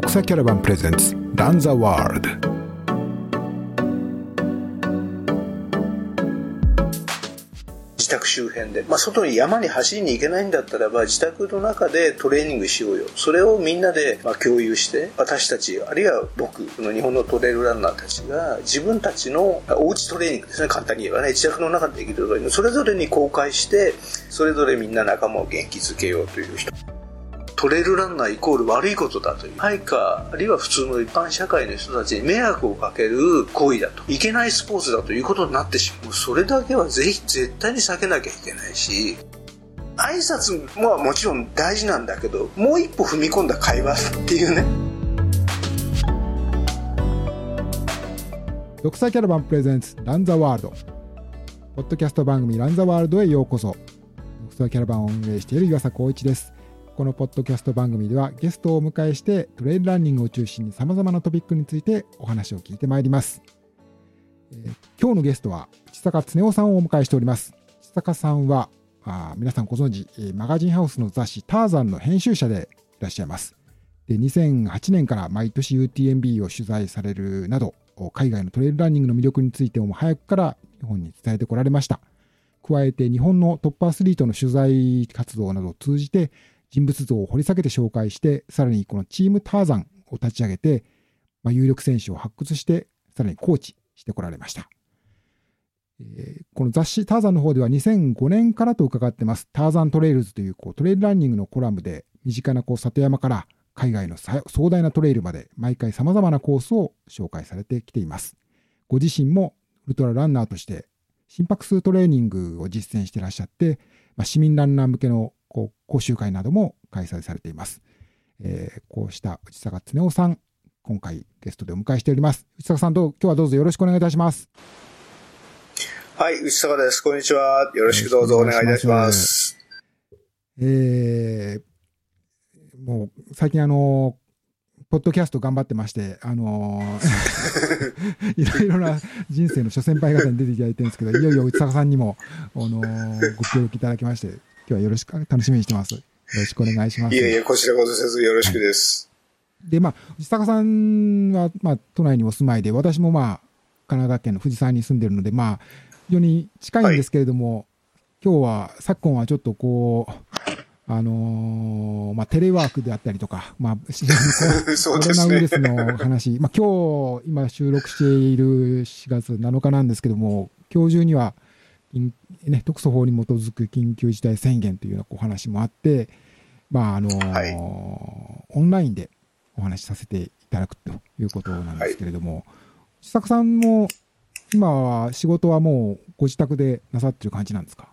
独裁キャラバンプレゼンツランザワールド自宅周辺で、まあ、外に山に走りに行けないんだったらば自宅の中でトレーニングしようよ。それをみんなでまあ共有して私たちあるいは僕の日本のトレイルランナーたちが自分たちのおうちトレーニングですね。簡単に言えばね。自宅の中でできるトレーニング。それぞれに公開してそれぞれみんな仲間を元気づけようという人。トレイルランナーイコール悪いことだという。ハイカあるいは普通の一般社会の人たちに迷惑をかける行為だと。いけないスポーツだということになってしまう。それだけはぜひ絶対に避けなきゃいけないし挨拶ももちろん大事なんだけどもう一歩踏み込んだ会話っていうね。独裁キャラバンプレゼンツランザワールド。ポッドキャスト番組ランザワールドへようこそ。独裁キャラバンを運営している岩佐光一です。このポッドキャスト番組ではゲストをお迎えしてトレイルランニングを中心に様々なトピックについてお話を聞いてまいります。えー今日のゲストは内坂恒夫さんをお迎えしております。内坂さんはあ皆さんご存知、えマガジンハウスの雑誌ターザンの編集者でいらっしゃいます。で2008年から毎年 UTMB を取材されるなど海外のトレイルランニングの魅力についても早くから日本に伝えてこられました。加えて日本のトップアスリートの取材活動などを通じて人物像を掘り下げて紹介して、さらにこのチームターザンを立ち上げて、まあ、有力選手を発掘して、さらにコーチしてこられました。えーこの雑誌ターザンの方では2005年からと伺ってます、ターザントレイルズというこうトレイルランニングのコラムで、身近なこう里山から海外の壮大なトレイルまで、毎回様々なコースを紹介されてきています。ご自身もウルトラランナーとして心拍数トレーニングを実践してらっしゃって、まあ、市民ランナー向けのこう講習会なども開催されています。えーこうした内坂恒夫さん、今回ゲストでお迎えしております。内坂さんどう、今日はどうぞよろしくお願いいたします。はい内坂ですこんにちはよろしくどうぞお願いいたしますえーもう最近あの、ポッドキャスト頑張ってまして、あのー いろいろな人生の諸先輩方に出ていただいてるんですけど、いよいよ内坂さんにも、あのーご協力いただきまして、今日はよろしく、楽しみにしてます。よろしくお願いします。いえいえこちらこそせずよろしくですで、まあ、内坂さんは、まあ、都内にお住まいで、私もまあ、神奈川県の藤沢に住んでるので、まあ、非常に近いんですけれども、今日は、昨今はちょっとこう、あのーまあ、テレワークであったりとか、まあ、コロナウイルスの話、まあ、今日、今収録している4月7日なんですけども、今日中には、緊ね、特措法に基づく緊急事態宣言というようなお話もあって、まあ、あのーはいオンラインでお話しさせていただくということなんですけれども、千作さんも、今は仕事はもうご自宅でなさってる感じなんですか？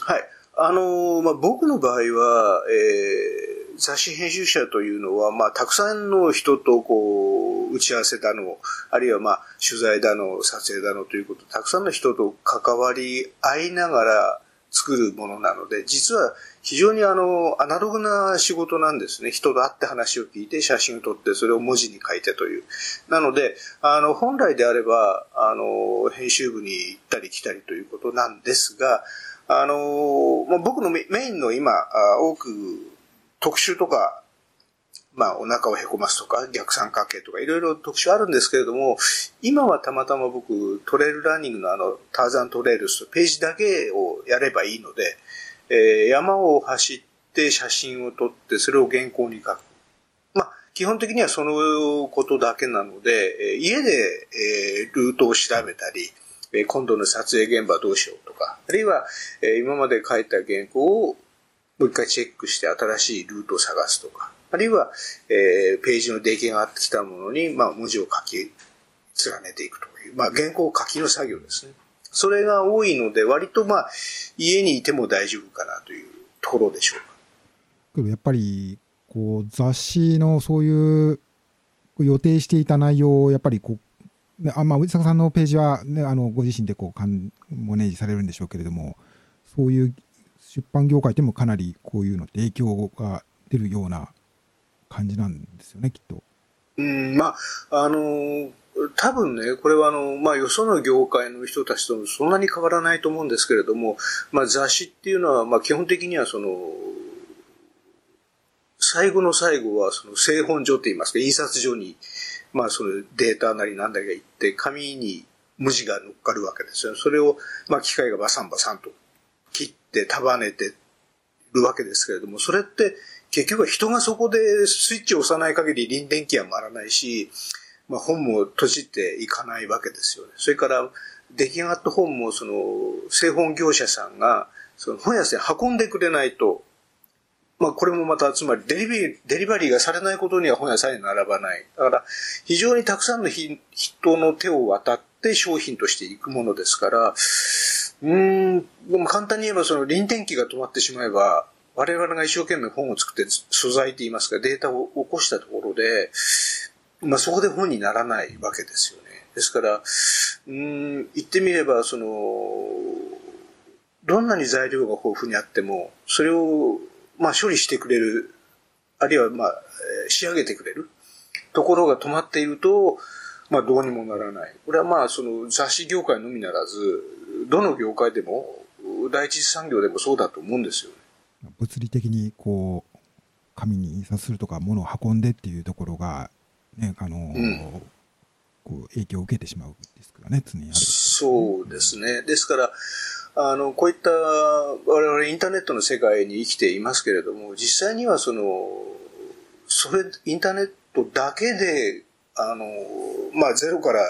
はい。あのーまあ、僕の場合は、えー雑誌編集者というのは、まあ、たくさんの人とこう、打ち合わせだの、あるいはまあ、取材だの、撮影だのということ、たくさんの人と関わり合いながら作るものなので、実は非常にあの、アナログな仕事なんですね。人と会って話を聞いて、写真を撮って、それを文字に書いてという。なので、あの、本来であれば、あの、編集部に行ったり来たりということなんですが、あのまあ、僕のメインの今、多く特集とか、まあ、お腹をへこますとか、逆三角形とか、いろいろ特集あるんですけれども、今はたまたま僕、トレイルランニングのあの、ターザントレイルスとページだけをやればいいので、えー山を走って写真を撮って、それを原稿に書く。まあ、基本的にはそのことだけなので、えー家で、えールートを調べたり、えー今度の撮影現場どうしようとか、あるいは、えー今まで書いた原稿をもう一回チェックして新しいルートを探すとか、あるいは、えーページの出来上がってきたものに、まあ、文字を書き連ねていくという、まあ、原稿を書きの作業ですね。それが多いので、割とまあ、家にいても大丈夫かなというところでしょうか。けどやっぱり、こう、雑誌のそういう、予定していた内容を、やっぱりこう、ね、あまあ、内坂さんのページは、ね、あの、ご自身でこう、かん、マネージされるんでしょうけれども、そういう出版業界でもかなりこういうのって影響が出るような感じなんですよね、きっと。うん、まあ、あのー多分ね、これはあの、まあ、よその業界の人たちとそんなに変わらないと思うんですけれども、まあ、雑誌っていうのは、まあ、基本的にはその、最後の最後は、その製本所って言いますか、印刷所に、まあそのデータなりなんだか行って、紙に文字が乗っかるわけですよ。それを、まあ機械がバサンバサンとて束ねてるわけですけれども、それって結局は人がそこでスイッチを押さない限り輪電機は回らないし、まあ本も閉じていかないわけですよね。それから出来上がった本もその製本業者さんがその本屋さんに運んでくれないとまあこれもまた、つまりデリバリー、デリバリーがされないことには本屋さんに並ばない。だから、非常にたくさんの人の手を渡って商品としていくものですから、うん、でも簡単に言えばその臨転機が止まってしまえば、我々が一生懸命本を作って素材と言いますかデータを起こしたところで、まあそこで本にならないわけですよね。ですから、うん、言ってみれば、その、どんなに材料が豊富にあっても、それをまあ、処理してくれる、あるいは、まあ、仕上げてくれるところが止まっていると、まあ、どうにもならない。これはまあ、その雑誌業界のみならず、どの業界でも、第一次産業でもそうだと思うんですよね。物理的に、こう、紙に印刷するとか、物を運んでっていうところが、ね、あの、うん、こう影響を受けてしまうですからね、常にある。そうですね。ですから、あの、こういった我々インターネットの世界に生きていますけれども、実際にはその、それ、インターネットだけで、あの、まあ、0から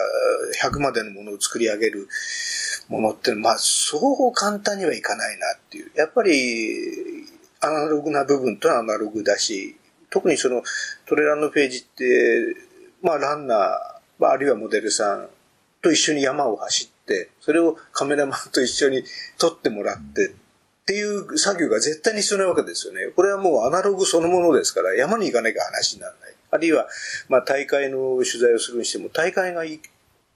100までのものを作り上げるものって、まあ、そう簡単にはいかないなっていう。やっぱり、アナログな部分とアナログだし、特にそのトレランのページって、まあ、ランナー、まあ、あるいはモデルさんと一緒に山を走って、、それをカメラマンと一緒に撮ってもらって、っていう作業が絶対に必要なわけですよね。これはもうアナログそのものですから、山に行かなきゃ話にならない。あるいは、まあ大会の取材をするにしても、大会が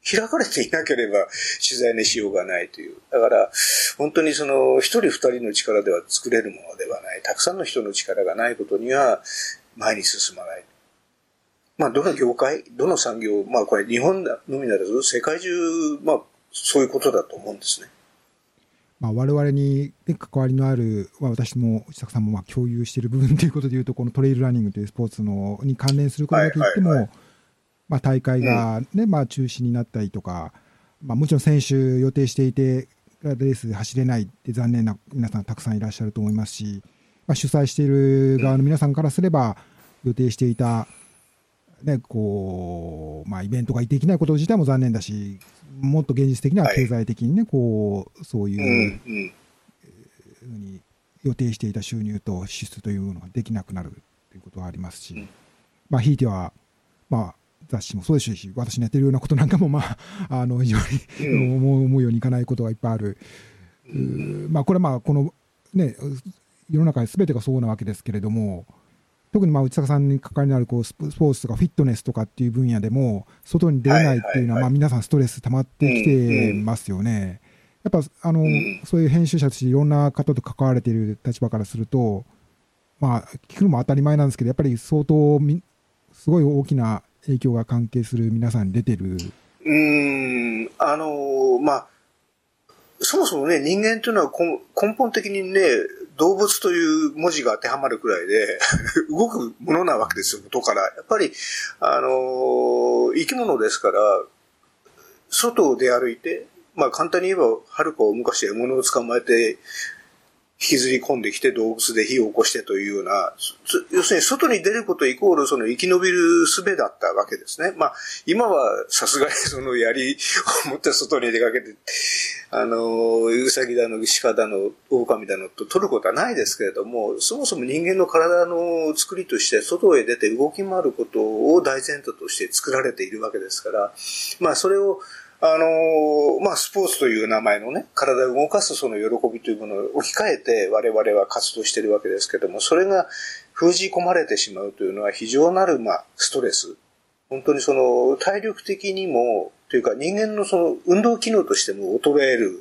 開かれていなければ取材にしようがないという。だから、本当にその、一人二人の力では作れるものではない。たくさんの人の力がないことには、前に進まない。まあ、どの業界、どの産業、まあ、これ日本のみならず、世界中、まあ、そういうことだと思うんですね。まあ、我々に、ね、関わりのある、まあ、私も内坂さんもまあ共有している部分ということでいうとこのトレイルランニングというスポーツのに関連することだけ言っても、まあ、大会がね、まあ、中止になったりとか、まあ、もちろん選手予定していてレース走れないって残念な皆さんたくさんいらっしゃると思いますし、まあ、主催している側の皆さんからすれば予定していた、ねこうまあ、イベントができないこと自体も残念だしもっと現実的には経済的にね、はい、こう、そういうふうに予定していた収入と支出というのができなくなるということはありますし、まあ、ひいては、まあ、雑誌もそうですし、私のやってるようなことなんかも、まあ、あの、非常に思うようにいかないことがいっぱいある。まあ、これはまあ、この、ね、世の中すべてがそうなわけですけれども、特にまあ内坂さんに関わりのあるこうスポーツとかフィットネスとかっていう分野でも外に出れないっていうのはまあ皆さんストレス溜まってきてますよね。やっぱあの、そういう編集者としていろんな方と関われている立場からすると、まあ、聞くのも当たり前なんですけど、やっぱり相当み、すごい大きな影響が関係する皆さんに出てる。うん、あの、まあ、そもそもね、人間というのは根本的にね、動物という文字が当てはまるくらいで 動くものなわけですよ、元から。やっぱり、あのー、生き物ですから、外を出歩いて、まあ簡単に言えば、はるかを昔獲物を捕まえて、引きずり込んできて動物で火を起こしてというような、要するに外に出ることイコールその生き延びる術だったわけですね。まあ、今はさすがにその槍を持って外に出かけて、あの、ウサギだの、鹿だの、狼だのと取ることはないですけれども、そもそも人間の体の作りとして外へ出て動き回ることを大前提として作られているわけですから、まあそれをあのまあ、スポーツという名前のね、体を動かすその喜びというものを置き換えて我々は活動しているわけですけども、それが封じ込まれてしまうというのは非常なる、まあ、ストレス。本当にその体力的にも、というか人間のその運動機能としても衰える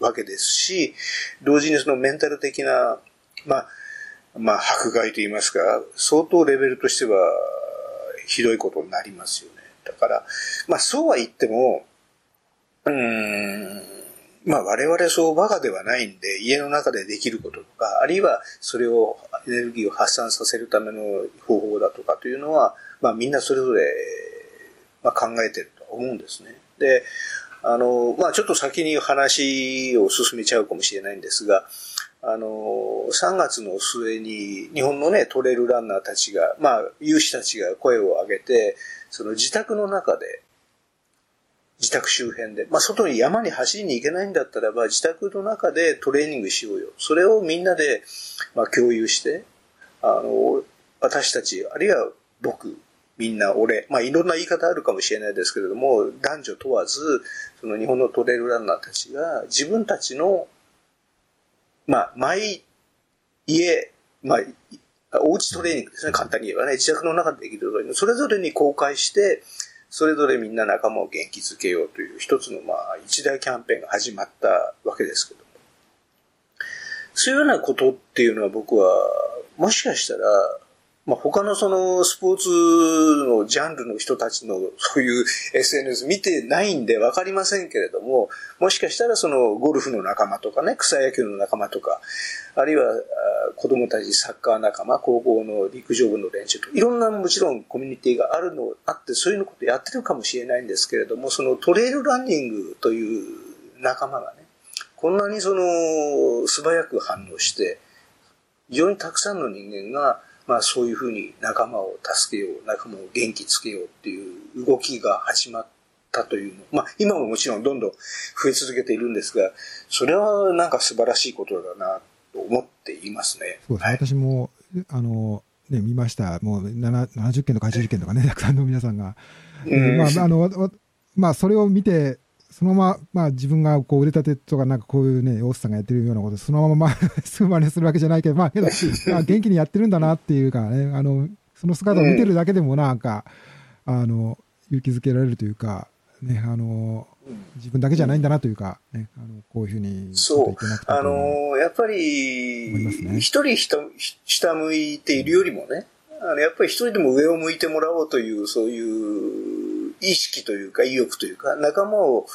わけですし、同時にそのメンタル的な、まあ、まあ、迫害と言いますか、相当レベルとしてはひどいことになりますよね。だから、まあそうは言っても、うん、まあ我々そうバカではないんで、家の中でできることとか、あるいはそれをエネルギーを発散させるための方法だとかというのは、まあみんなそれぞれ、まあ、考えてると思うんですね。で、あの、まあちょっと先に話を進めちゃうかもしれないんですが、あの、3月の末に日本のね、トレイルランナーたちが、まあ有志たちが声を上げて、その自宅の中で、自宅周辺で、まあ、外に山に走りに行けないんだったらば、自宅の中でトレーニングしようよ。それをみんなで、まあ、共有して、あの、私たち、あるいは僕、みんな俺、まあ、いろんな言い方あるかもしれないですけれども、男女問わず、その日本のトレイルランナーたちが自分たちの、まあ、毎家、まあ、おうちトレーニングですね、簡単に言えばね、自宅の中でできるトレーニング、それぞれに公開して、それぞれみんな仲間を元気づけようという一つのまあ一大キャンペーンが始まったわけですけども。そういうようなことっていうのは僕は、もしかしたら、まあ、他のそのスポーツのジャンルの人たちのそういう SNS 見てないんでわかりませんけれども、もしかしたらそのゴルフの仲間とかね、草野球の仲間とか、あるいは子供たちサッカー仲間、高校の陸上部の練習といろんなもちろんコミュニティがあるの、あってそういうことやってるかもしれないんですけれども、そのトレイルランニングという仲間がね、こんなにその素早く反応して、非常にたくさんの人間がまあそういうふうに仲間を助けよう、仲間を元気つけようっていう動きが始まったというの。まあ今ももちろんどんどん増え続けているんですが、それはなんか素晴らしいことだなと思っていますね。そうですね。はい、私も、あの、ね、見ました。もう70件とか80件とかね、たくさんの皆さんが。うん、まあ、あの、まあ、それを見て、そのまま、まあ自分がこう腕立てとかなんかこういうね、大津さんがやってるようなこと、そのまままあ、すぐ真似するわけじゃないけど、まあけど、まあ、元気にやってるんだなっていうかね、あの、その姿を見てるだけでもなんか、あの、勇気づけられるというか、ね、あの、自分だけじゃないんだなというか、ね、あのこういうふうにそう、あのやっぱり、一、人下向いているよりもね、あのやっぱり一人でも上を向いてもらおうという、そういう意識というか意欲というか、仲間を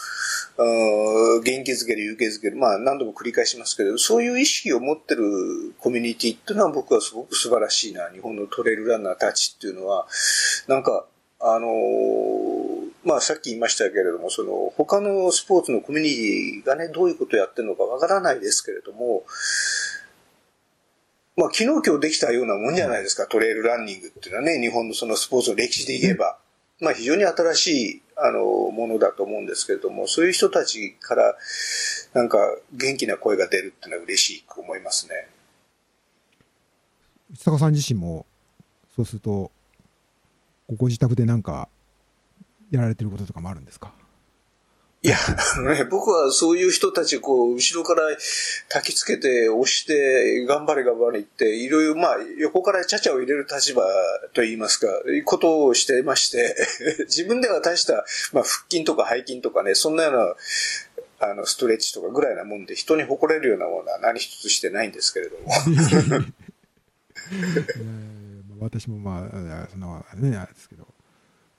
元気づける、勇気づける、まあ何度も繰り返しますけど、そういう意識を持ってるコミュニティっていうのは僕はすごく素晴らしいな。日本のトレイルランナーたちっていうのは、なんか、あの、まあさっき言いましたけれども、その他のスポーツのコミュニティがね、どういうことをやってるのかわからないですけれども、まあ昨日今日できたようなもんじゃないですか、トレイルランニングっていうのはね、日本のそのスポーツの歴史で言えば。まあ、非常に新しいあのものだと思うんですけれども、そういう人たちからなんか元気な声が出るっていうのは嬉しく思いますね。内坂さん自身も、そうすると、ご自宅でなんかやられてることとかもあるんですか？いや、ね、僕はそういう人たち、こう、後ろから焚きつけて、押して、頑張れ頑張れって、いろいろ、まあ、横からちゃちゃを入れる立場といいますか、ことをしてまして、自分では大した、まあ、腹筋とか背筋とかね、そんなような、あの、ストレッチとかぐらいなもんで、人に誇れるようなものは何一つしてないんですけれども。私もまあ、その、ね、あれですけど。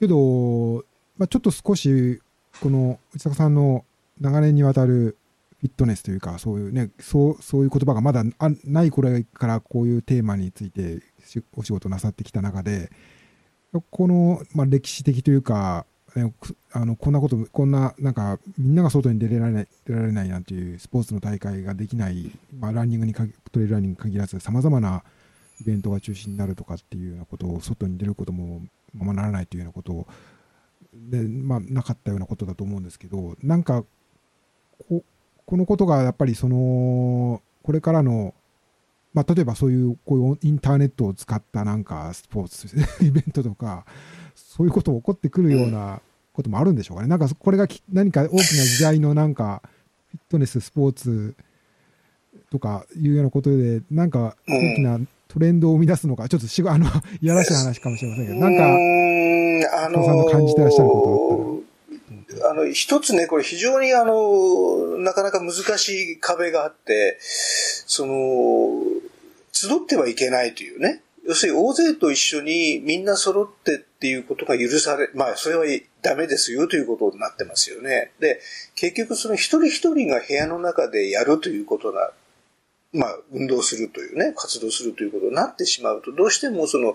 けど、まあ、ちょっと少しこの内坂さんの長年にわたるフィットネスというか、そういうね、そうそういう言葉がまだあない頃からこういうテーマについてお仕事なさってきた中で、この、まあ、歴史的というか、あのこんなこと、こんな、なんか、みんなが外に出られない、出られないなんていうスポーツの大会ができない、まあ、ランニングにトレイルランニング限らず、さまざまなイベントが中心になるとかっていうようなことを、外に出ることもままならないというようなことを、で、まあ、なかったようなことだと思うんですけど、なんかこ、このことがやっぱりその、これからの、まあ、例えばそういう、こういうインターネットを使ったなんかスポーツ、イベントとか、そういうこと起こってくるようなこともあるんでしょうかね。なんか、これが何か大きな時代のなんか、フィットネス、スポーツとかいうようなことで、なんか大きなトレンドを生み出すのか、ちょっとしご、あの、いやらしい話かもしれませんけど、なんか、あのー、さんの感じてらっしゃることあったら。あの、一つね、これ非常にあの、なかなか難しい壁があって、その、集ってはいけないというね、要するに大勢と一緒にみんな揃ってっていうことが許され、まあそれはダメですよということになってますよね。で、結局その一人一人が部屋の中でやるということが、まあ運動するというね、活動するということになってしまうと、どうしてもその、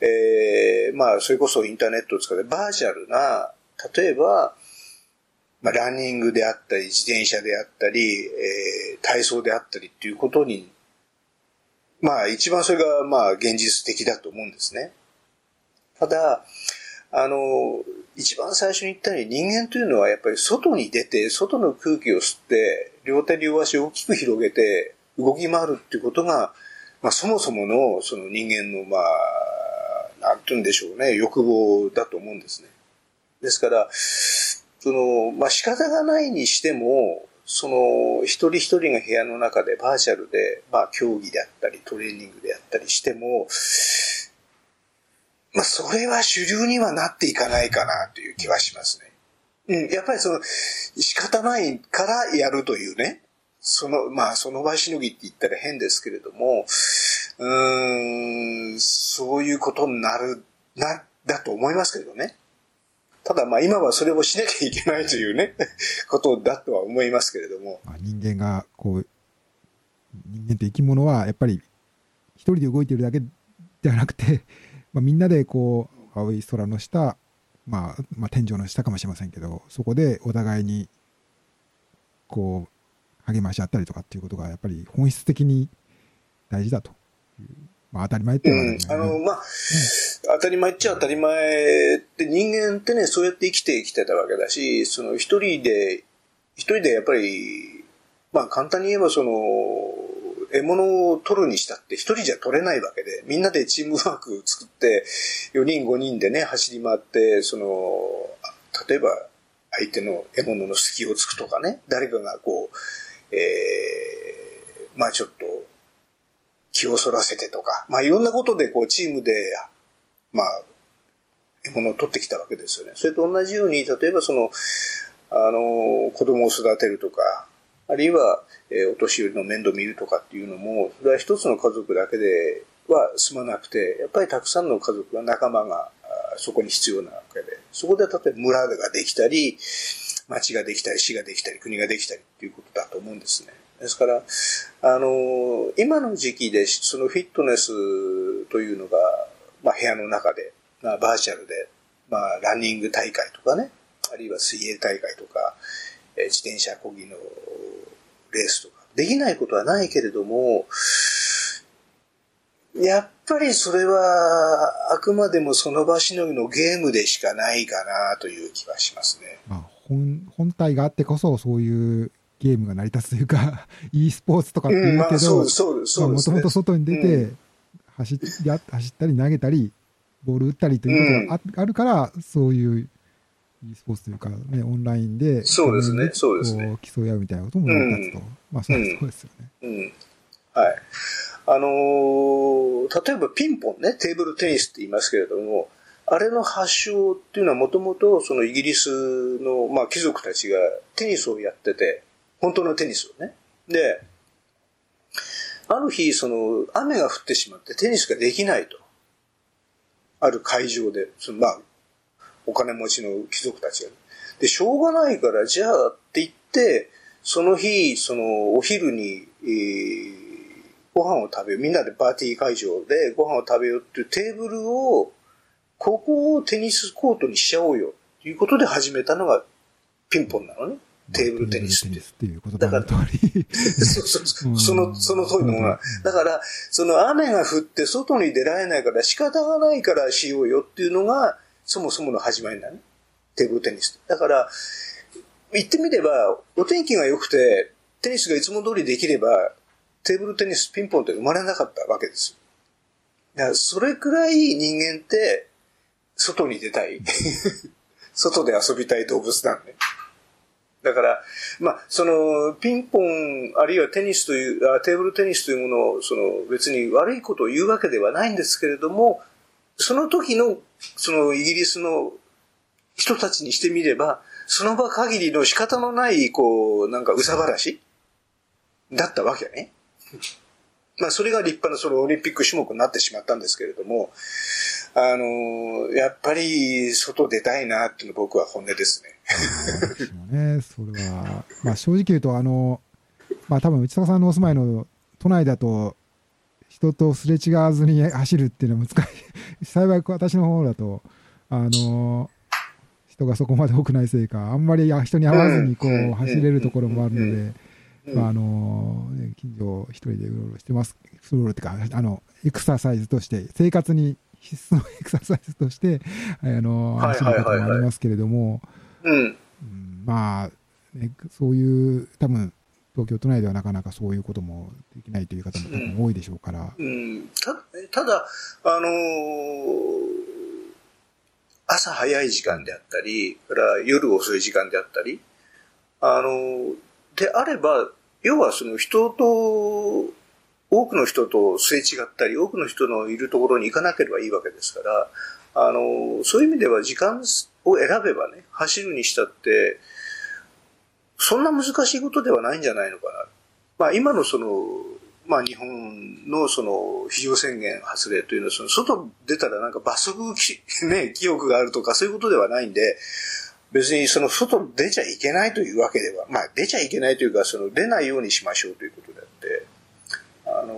えー、まあそれこそインターネットを使ってバーチャルな、例えば、まあ、ランニングであったり、自転車であったり、えー、体操であったりっていうことにまあ一番それがまあ現実的だと思うんですね。ただ、あの、一番最初に言ったように人間というのはやっぱり外に出て、外の空気を吸って、両手両足を大きく広げて動き回るっていうことが、まあそもそものその人間のまあ、なんて言うんでしょうね、欲望だと思うんですね。ですから、その、まあ仕方がないにしても、その、一人一人が部屋の中でバーチャルで、まあ、競技であったり、トレーニングであったりしても、まあ、それは主流にはなっていかないかなという気はしますね。うん、やっぱりその、仕方ないからやるというね、その、まあ、その場しのぎって言ったら変ですけれども、うん、そういうことになる、な、だと思いますけどね。ただまあ今はそれをしなきゃいけないというね、ことだとは思いますけれども。人間が、こう、人間って生き物はやっぱり一人で動いてるだけではなくて、まあ、みんなでこう、青い空の下、まあ、まあ天井の下かもしれませんけど、そこでお互いに、こう、励まし合ったりとかっていうことがやっぱり本質的に大事だと。いう。まあ当たり前っていうのは、ね、うん、あの、まあ、うん当たり前っちゃ当たり前って人間ってね、そうやって生きてきてたわけだし、その一人で、一人でやっぱり、まあ簡単に言えばその、獲物を取るにしたって一人じゃ取れないわけで、みんなでチームワーク作って、4人5人でね、走り回って、その、例えば相手の獲物の隙をつくとかね、誰かがこう、えー、まあちょっと気をそらせてとか、まあいろんなことでこうチームでまあ、獲物を取ってきたわけですよね。それと同じように、例えばその、あの、子供を育てるとか、あるいは、えー、お年寄りの面倒見るとかっていうのも、それは一つの家族だけでは済まなくて、やっぱりたくさんの家族が仲間がそこに必要なわけで、そこで例えば村ができたり、町ができたり、市ができたり、国ができたりっていうことだと思うんですね。ですから、あの、今の時期でそのフィットネスというのが、まあ、部屋の中で、まあ、バーチャルで、まあ、ランニング大会とかね、あるいは水泳大会とか、え、自転車こぎのレースとか、できないことはないけれども、やっぱりそれは、あくまでもその場しのぎのゲームでしかないかなという気はしますね。まあ、本、本体があってこそ、そういうゲームが成り立つというか、e スポーツとかって言うけど、もともと外に出て、うん走っ走ったり投げたり、ボール打ったりということがあ,、るから、そういう e スポーツというか、ね、オンラインで、そうですね、そうですね。競い合うみたいなことも成り立つと。まあ、そうですよね。うん。はい。あのー、例えばピンポンね、テーブルテニスって言いますけれども、あれの発祥っていうのはもともとそのイギリスの、まあ、貴族たちがテニスをやってて、本当のテニスをね。で、ある日、その、雨が降ってしまってテニスができないと。ある会場で、その、まあ、お金持ちの貴族たちが。で、しょうがないから、じゃあって言って、その日、その、お昼に、えー、ご飯を食べよう。みんなでパーティー会場でご飯を食べようっていうテーブルを、ここをテニスコートにしちゃおうよ。ということで始めたのがピンポンなのね。テーブルテニスって。っていうことだから、そうそうそう、その、その通りのものだ。だから、その雨が降って外に出られないから仕方がないからしようよっていうのが、そもそもの始まりだね。テーブルテニス。だから、言ってみれば、お天気が良くて、テニスがいつも通りできれば、テーブルテニス、ピンポンって生まれなかったわけです。だからそれくらい人間って、外に出たい。外で遊びたい動物なんで、だから、まあ、その、ピンポン、あるいはテニスという、テーブルテニスというものを、その、別に悪いことを言うわけではないんですけれども、その時の、その、イギリスの人たちにしてみれば、その場限りの仕方のない、こう、なんか、うさばらしだったわけね。まあ、それが立派なそのオリンピック種目になってしまったんですけれども、あの、やっぱり外出たいなっていうの僕は本音ですね。ね、それは、まあ正直言うと、あの、まあ多分内坂さんのお住まいの都内だと、人とすれ違わずに走るっていうのは難しい。幸い私の方だと、あの、人がそこまで多くないせいか、あんまり人に会わずにこう走れるところもあるので、まああの、近所一人でうろうろしてます。うろうろっていうか、あの、エクササイズとして、生活に必須のエクササイズとして、あの、走ることもありますけれども、うん、まあ、ね、そういう、多分、東京都内ではなかなかそういうこともできないという方も多分多いでしょうから。うん、うん、たただ、あのー、朝早い時間であったり、から夜遅い時間であったり、あのー、であれば、要はその人と多くの人とすれ違ったり、多くの人のいるところに行かなければいいわけですから、あの、そういう意味では時間を選べばね、走るにしたって、そんな難しいことではないんじゃないのかな。まあ今のその、まあ日本のその非常宣言発令というのは、その外出たらなんか罰則 ね、記憶があるとかそういうことではないんで、別にその外出ちゃいけないというわけでは、まあ出ちゃいけないというか、その出ないようにしましょうということであって、あの、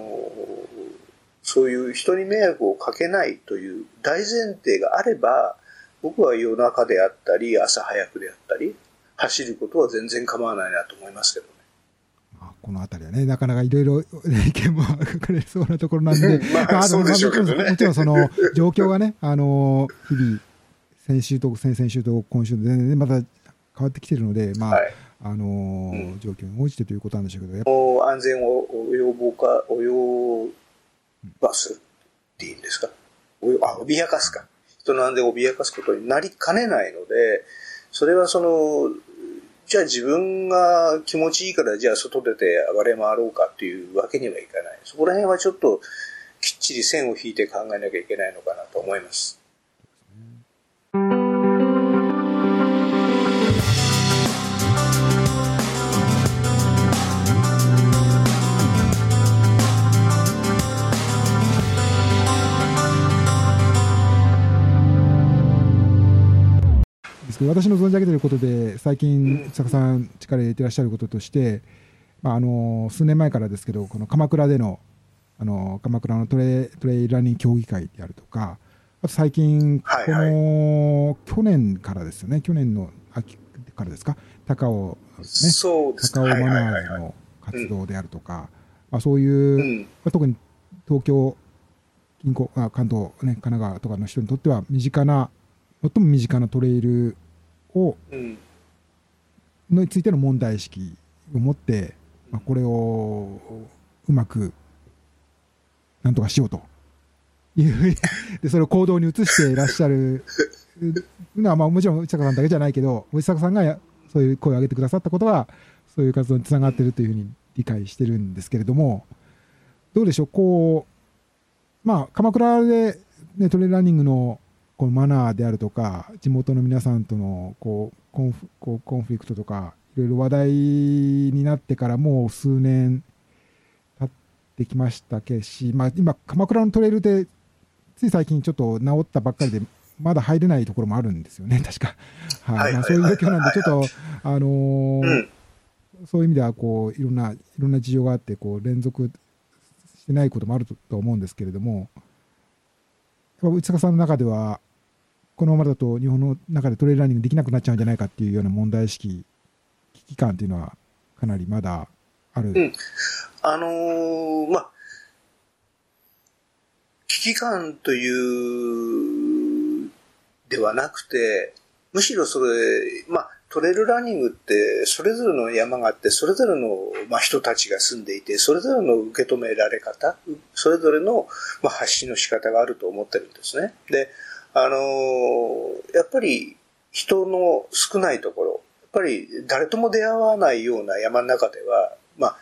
そういう人に迷惑をかけないという大前提があれば、僕は夜中であったり、朝早くであったり、走ることは全然構わないなと思いますけどね。この辺りはね、なかなかいろいろ意見も書かれそうなところなんで、まあ、ね。もちろんその状況がね、あの、日々、先週と先々週と今週で全然また変わってきてるので、まあ、はいあのーうん、状況に応じてということなんでしょうけど、安全を及ぼか、及ばすっていうんですか？あ、脅かすか。人の安全を脅かすことになりかねないので、それはその、じゃあ自分が気持ちいいからじゃあ外出て暴れ回ろうかっていうわけにはいかない。そこら辺はちょっときっちり線を引いて考えなきゃいけないのかなと思います。けど、私の存じ上げていることで、最近、坂さん、力入れてらっしゃることとして、まあ、あの数年前からですけど、この鎌倉でのあの鎌倉のトレトレイランニング協議会であるとか、あと最近、この、はい。はい、去年からですよね、去年の秋からですか、高尾ですね、そうです高尾マナーズの活動であるとか、まあ、そういう、うん、まあ、特に東京、近郊あ関東、ね、神奈川とかの人にとっては身近な、最も身近なトレイルを、うん、についての問題意識を持って、まあ、これをうまくなんとかしようと。いうでそれを行動に移していらっしゃるのは、まあ、もちろん内坂さんだけじゃないけど内坂さんがそういう声を上げてくださったことはそういう活動につながっているというふうに理解してるんですけれどもどうでしょうこうまあ鎌倉で、ね、トレーラーニングのこのマナーであるとか、地元の皆さんとのこうコンフこうコンフリクトとか、いろいろ話題になってからもう数年経ってきましたけし、まあ、今、鎌倉のトレイルで、つい最近ちょっと治ったばっかりで、まだ入れないところもあるんですよね、確か。はい。まあ、そういう状況なんで、ちょっと、あのーそういう意味では、こう、いろんな、いろんな事情があって、こう、連続してないこともあると思うんですけれども、内坂さんの中では、このままだと日本の中でトレーラーニングできなくなっちゃうんじゃないかっていうような問題意識、危機感っていうのはかなりまだある。うん、あのー、まあ、危機感というではなくて、むしろそれ、まあ、トレイルランニングってそれぞれの山があってそれぞれの、まあ、人たちが住んでいてそれぞれの受け止められ方それぞれの、まあ、発信の仕方があると思ってるんですね。であのー、やっぱり人の少ないところ、やっぱり誰とも出会わないような山の中では、まあ、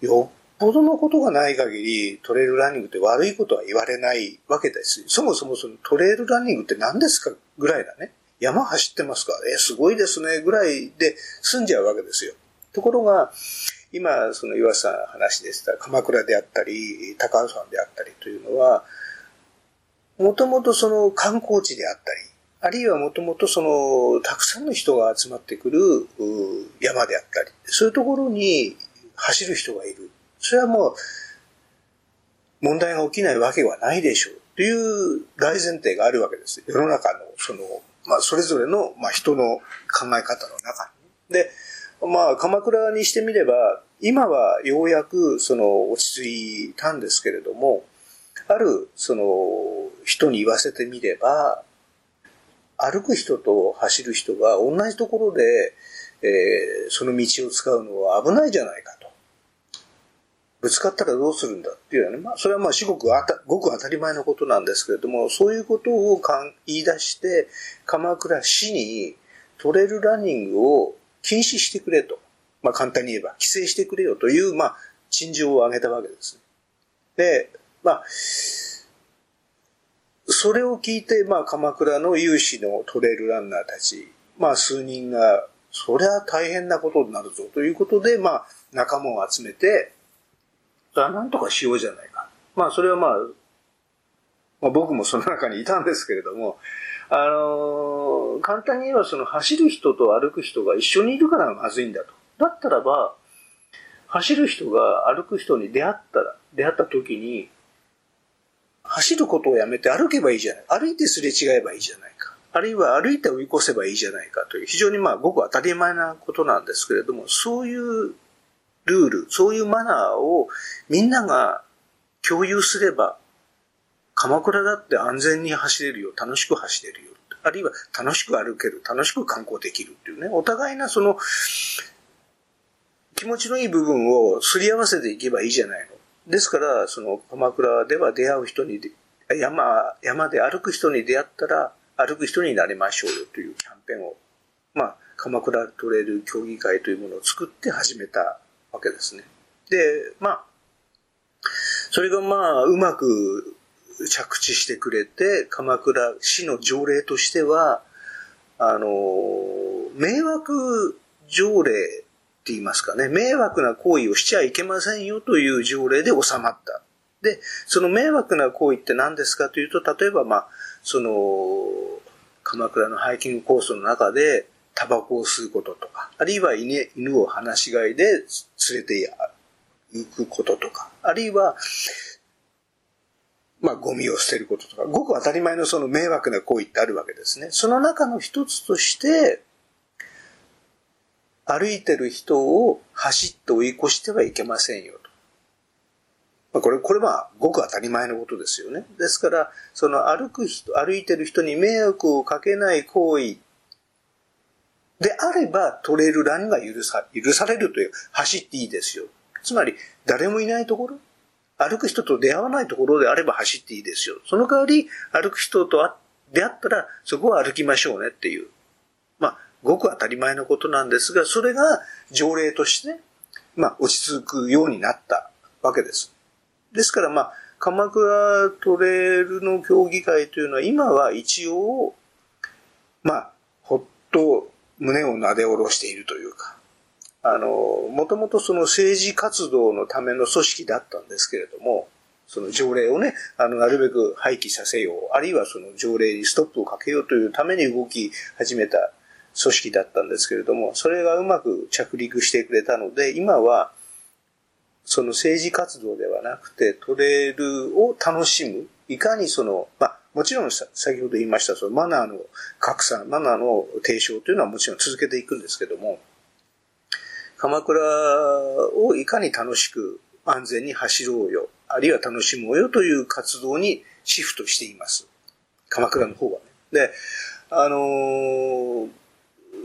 よっぽどのことがない限りトレイルランニングって悪いことは言われないわけです。そもそもそのトレイルランニングって何ですかぐらいだね。山走ってますかえ、すごいですねぐらいで済んじゃうわけですよ。ところが、今、その岩佐さん話でした鎌倉であったり、高尾山であったりというのは、もともとその観光地であったり、あるいはもともとその、たくさんの人が集まってくる山であったり、そういうところに走る人がいる。それはもう、問題が起きないわけはないでしょう。という大前提があるわけです。世の中の、その、まあ、それぞれの、まあ、人の考え方の中に。で、まあ、鎌倉にしてみれば、今はようやく、その、落ち着いたんですけれども、ある、その、人に言わせてみれば、歩く人と走る人が同じところで、えー、その道を使うのは危ないじゃないかと。ぶつかったらどうするんだっていうのはね、まあ、それはまあ、至極あた、ごく当たり前のことなんですけれども、そういうことをかん言い出して、鎌倉市にトレイルランニングを禁止してくれと。まあ、簡単に言えば、規制してくれよという、まあ、陳情を挙げたわけですね。で、まあ、それを聞いて、まあ、鎌倉の有志のトレイルランナーたち、まあ、数人が、そりゃ大変なことになるぞということで、まあ、仲間を集めて、あなんとかしようじゃないか。まあ、それはまあ、まあ、僕もその中にいたんですけれども、あのー、簡単に言えばその走る人と歩く人が一緒にいるからまずいんだと。だったらば、走る人が歩く人に出会ったら、出会った時に、走ることをやめて歩けばいいじゃない。歩いてすれ違えばいいじゃないか。あるいは歩いて追い越せばいいじゃないかという、非常にまあごく当たり前なことなんですけれども、そういうルール、そういうマナーをみんなが共有すれば、鎌倉だって安全に走れるよ、楽しく走れるよ。あるいは楽しく歩ける、楽しく観光できるっていうね、お互いなその気持ちのいい部分をすり合わせていけばいいじゃないの。ですから、その鎌倉では出会う人に、山、山で歩く人に出会ったら、歩く人になりましょうよというキャンペーンを、まあ、鎌倉トレイル協議会というものを作って始めたわけですね。で、まあ、それがまあ、うまく着地してくれて、鎌倉市の条例としては、あの、迷惑条例って言いますかね、迷惑な行為をしちゃいけませんよという条例で収まった。で、その迷惑な行為って何ですかというと、例えば、まあ、その、鎌倉のハイキングコースの中で、タバコを吸うこととか、あるいは犬犬を放し飼いで連れて行くこととか、あるいは、まあ、ゴミを捨てることとか、ごく当たり前のその迷惑な行為ってあるわけですね。その中の一つとして、歩いてる人を走って追い越してはいけませんよと。ま、これ、これはごく当たり前のことですよね。ですから、その歩く人、歩いてる人に迷惑をかけない行為であれば、トレイルランが許さ許されるという、走っていいですよ。つまり、誰もいないところ、歩く人と出会わないところであれば走っていいですよ。その代わり、歩く人と出会ったら、そこは歩きましょうねっていう。ごく当たり前のことなんですが、それが条例としてね、まあ、落ち着くようになったわけです。ですから、まあ、鎌倉トレイルの協議会というのは、今は一応、まあ、ほっと胸をなで下ろしているというか、あの、もともとその政治活動のための組織だったんですけれども、その条例をね、あの、なるべく廃棄させよう、あるいはその条例にストップをかけようというために動き始めた組織だったんですけれども、それがうまく着陸してくれたので、今は、その政治活動ではなくて、トレイルを楽しむ、いかにその、まあ、もちろん先ほど言いました、そのマナーの拡散、マナーの提唱というのはもちろん続けていくんですけども、鎌倉をいかに楽しく安全に走ろうよ、あるいは楽しもうよという活動にシフトしています。鎌倉の方はね。で、あのー、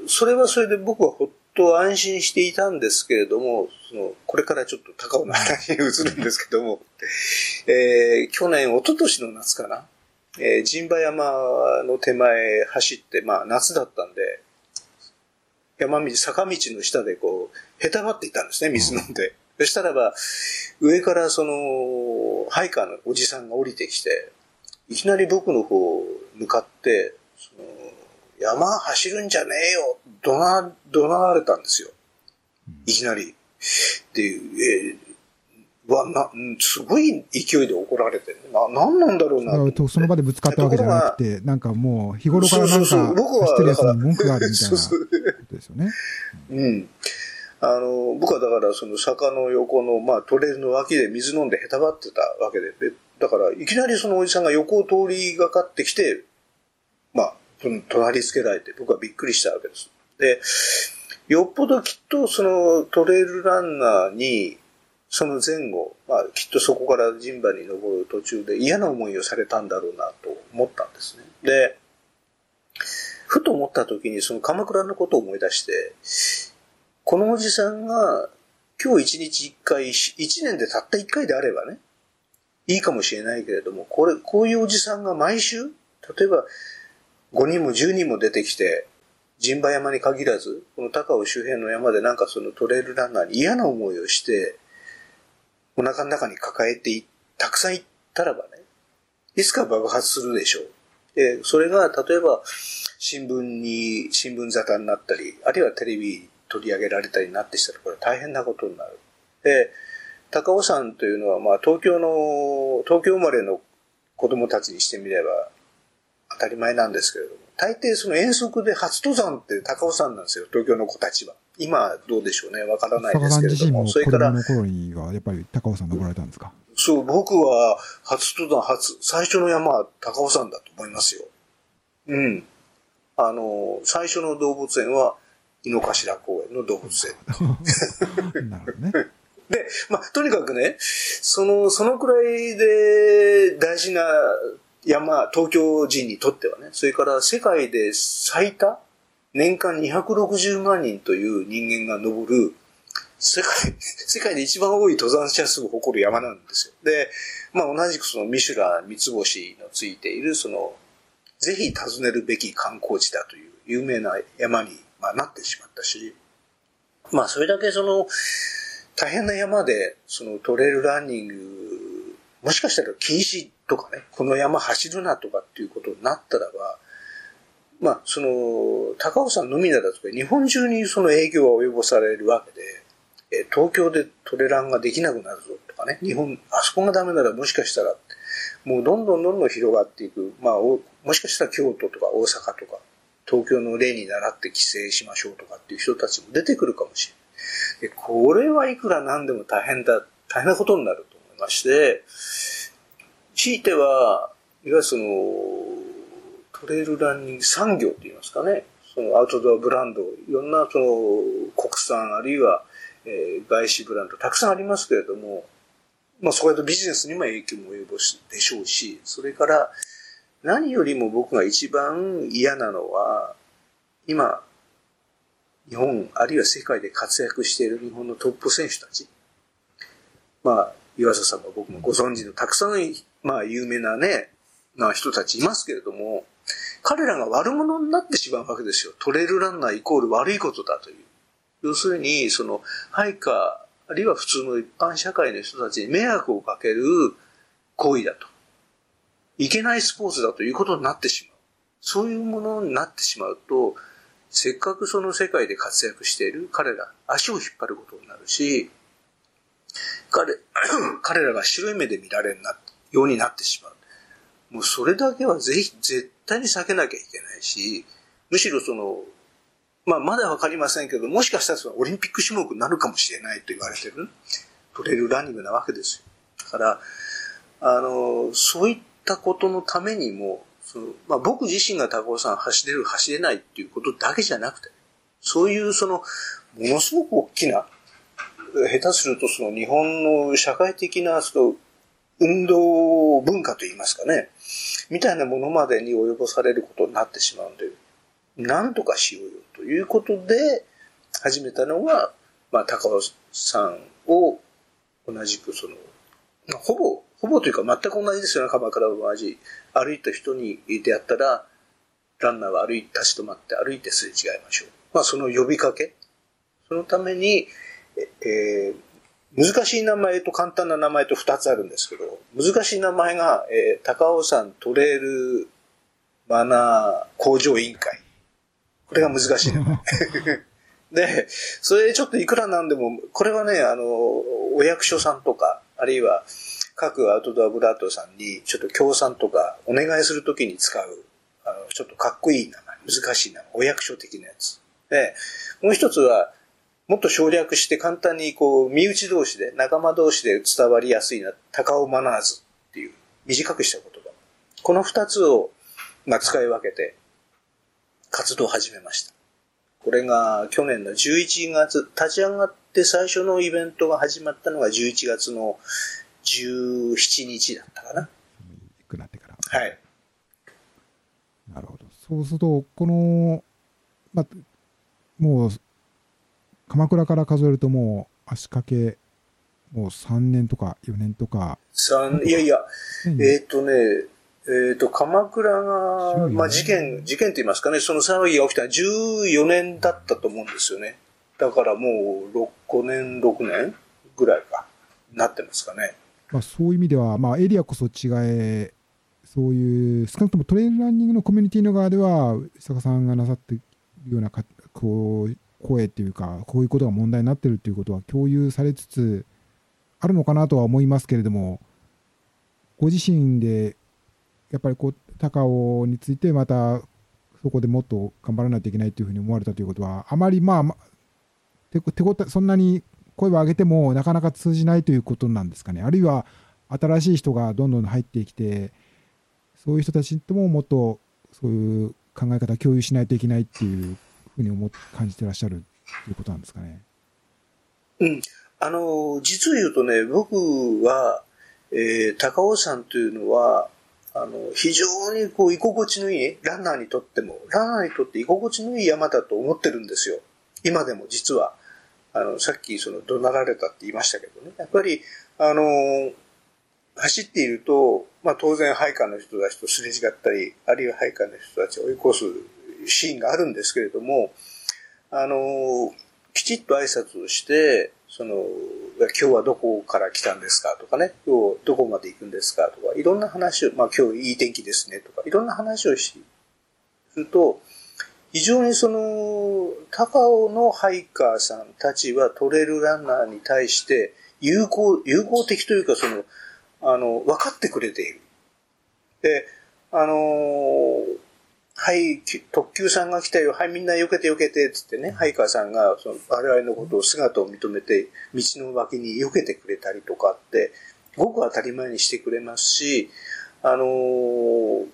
それはそれで僕はほっと安心していたんですけれども、そのこれからちょっと高尾の話に移るんですけども、えー、去年、一昨年の夏かな、えー、陣馬山の手前走って、まあ夏だったんで、山道、坂道の下でこう、へたばっていたんですね、水飲んで。そしたらば、上からその、ハイカーのおじさんが降りてきて、いきなり僕の方向かって、その山走るんじゃねえよ、怒鳴、怒鳴られたんですよ。いきなり。っていう、えーわ、な、すごい勢いで怒られて、な、なんなんだろうなと。その場でぶつかったわけじゃなくて、なんかもう日頃からなんか走ってるやつに文句があるみたいなことですよね。うん。あの、僕はだからその坂の横の、まあトレールの脇で水飲んでへたばってたわけで、でだからいきなりそのおじさんが横を通りがかってきて、まあ、隣つけられて僕はびっくりしたわけです。で、よっぽどきっとそのトレイルランナーにその前後、まあ、きっとそこから神馬に登る途中で嫌な思いをされたんだろうなと思ったんですね。で、ふと思った時にその鎌倉のことを思い出して、このおじさんが今日一日一回、一年でたった一回であればね、いいかもしれないけれども、これ、こういうおじさんが毎週、例えば5人も10人も出てきて、神馬山に限らず、この高尾周辺の山でなんかそのトレイルランナーに嫌な思いをして、お腹の中に抱えてたくさん行ったらばね、いつか爆発するでしょう。で、それが例えば新聞に、新聞沙汰になったり、あるいはテレビ取り上げられたりなってしたら、これ大変なことになる。で、高尾山というのは、まあ東京の、東京生まれの子供たちにしてみれば当たり前なんですけれども、大抵その遠足で初登山って高尾山なんですよ、東京の子たちは。今どうでしょうね、わからないですけれども。それから。の頃にはやっぱり高尾山登られたんですか？そう、僕は初登山、初、最初の山は高尾山だと思いますよ。うん。あの、最初の動物園は井の頭公園の動物園。なるほどね。で、まあ、とにかくね、その、そのくらいで大事な山、東京人にとってはね、それから世界で最多年間260万人という人間が登る、世界、世界で一番多い登山者数を誇る山なんですよ。で、まあ同じくそのミシュラン三つ星のついている、その、ぜひ訪ねるべき観光地だという有名な山に、まあ、なってしまったし、まあそれだけその、大変な山で、そのトレイルランニング、もしかしたら禁止とかね、この山走るなとかっていうことになったらば、まあ、その、高尾山のみならず、日本中にその影響が及ぼされるわけで、え東京でトレランができなくなるぞとかね、日本、あそこがダメならもしかしたら、もうどんどんどんどん広がっていく、まあ、もしかしたら京都とか大阪とか、東京の例に倣って規制しましょうとかっていう人たちも出てくるかもしれない。でこれはいくらなんでも大変だ、大変なことになるまして、強いては、いわゆるその、トレイルランニング産業って言いますかね、そのアウトドアブランド、いろんなその国産あるいは、えー、外資ブランドたくさんありますけれども、まあそこでビジネスにも影響も及ぼすでしょうし、それから何よりも僕が一番嫌なのは、今、日本あるいは世界で活躍している日本のトップ選手たち。まあ、岩佐さんも僕もご存知のたくさん、まあ有名なね、な人たちいますけれども、彼らが悪者になってしまうわけですよ。トレイルランナーイコール悪いことだという。要するに、その、配下、あるいは普通の一般社会の人たちに迷惑をかける行為だと。いけないスポーツだということになってしまう。そういうものになってしまうと、せっかくその世界で活躍している彼ら、足を引っ張ることになるし、彼、彼らが白い目で見られるようになってしまう。もうそれだけはぜひ、絶対に避けなきゃいけないし、むしろその、まあ、まだわかりませんけど、もしかしたらそのオリンピック種目になるかもしれないと言われてる、トレイルランニングなわけですよ。だから、あの、そういったことのためにも、そのまあ、僕自身が高尾山走れる、走れないっていうことだけじゃなくて、そういうその、ものすごく大きな、下手するとその日本の社会的なその運動文化といいますかね、みたいなものまでに及ぼされることになってしまうんで、なんとかしようよということで始めたのが、まあ、高尾さんを同じくその、ほぼ、ほぼというか全く同じですよね、鎌倉と同じ。歩いた人に出会ったら、ランナーは歩い、立ち止まって歩いてすれ違いましょう。まあ、その呼びかけ。そのために、えー、難しい名前と簡単な名前と2つあるんですけど、難しい名前が、えー、高尾山トレイルマナー向上委員会。これが難しい名前。で、それちょっといくらなんでも、これはね、あの、お役所さんとか、あるいは各アウトドアブラッドさんに、ちょっと協賛とかお願いするときに使う、あの、ちょっとかっこいい名前、難しい名前、お役所的なやつ。で、もう一つは、もっと省略して簡単にこう、身内同士で、仲間同士で伝わりやすいな、高尾マナーズっていう、短くした言葉。この二つを、まあ、使い分けて、活動を始めました。これが去年の11月、立ち上がって最初のイベントが始まったのが11月の17日だったかな。くなってから。はい。なるほど。そうすると、この、まあ、もう、鎌倉から数えるともう足掛け、もう3年とか4年とか。三いやいや、えっ、ー、とね、えっ、ー、と、鎌倉が、まあ事件、事件って言いますかね、その騒ぎが起きたのは14年だったと思うんですよね。だからもう6、5年、6年ぐらいか、なってますかね。まあそういう意味では、まあエリアこそ違え、そういう、少なくともトレイルランニングのコミュニティの側では、伊坂さんがなさっているようなか、こう、声っていうか、こういうことが問題になってるっていうことは共有されつつあるのかなとは思いますけれども、ご自身でやっぱりこう高尾についてまたそこでもっと頑張らないといけないというふうに思われたということは、あまりまあ、手手応え、そんなに声を上げてもなかなか通じないということなんですかね。あるいは新しい人がどんどん入ってきて、そういう人たちとももっとそういう考え方を共有しないといけないっていうふうに思感じてらっしゃるということなんですかね。うん。あの、実を言うとね、僕は、えー、高尾山というのは、あの、非常にこう、居心地のいい、ランナーにとっても、ランナーにとって居心地のいい山だと思ってるんですよ。今でも実は。あの、さっきその怒鳴られたって言いましたけどね。やっぱり、あの、走っていると、まあ当然ハイカーの人たちとすれ違ったり、あるいはハイカーの人たちを追い越すシーンがあるんですけれども、あの、きちっと挨拶をして、その、今日はどこから来たんですかとかね、今日どこまで行くんですかとか、いろんな話を、まあ今日いい天気ですねとか、いろんな話をし、すると、非常にその、高尾のハイカーさんたちはトレイルランナーに対して友好、友好的というかその、あの、分かってくれている。で、あのー、はい、特急さんが来たよ、はい、みんな避けて避けて、つってね、ハイカーさんが、その、我々のことを姿を認めて、道の脇に避けてくれたりとかって、ごく当たり前にしてくれますし、あのー、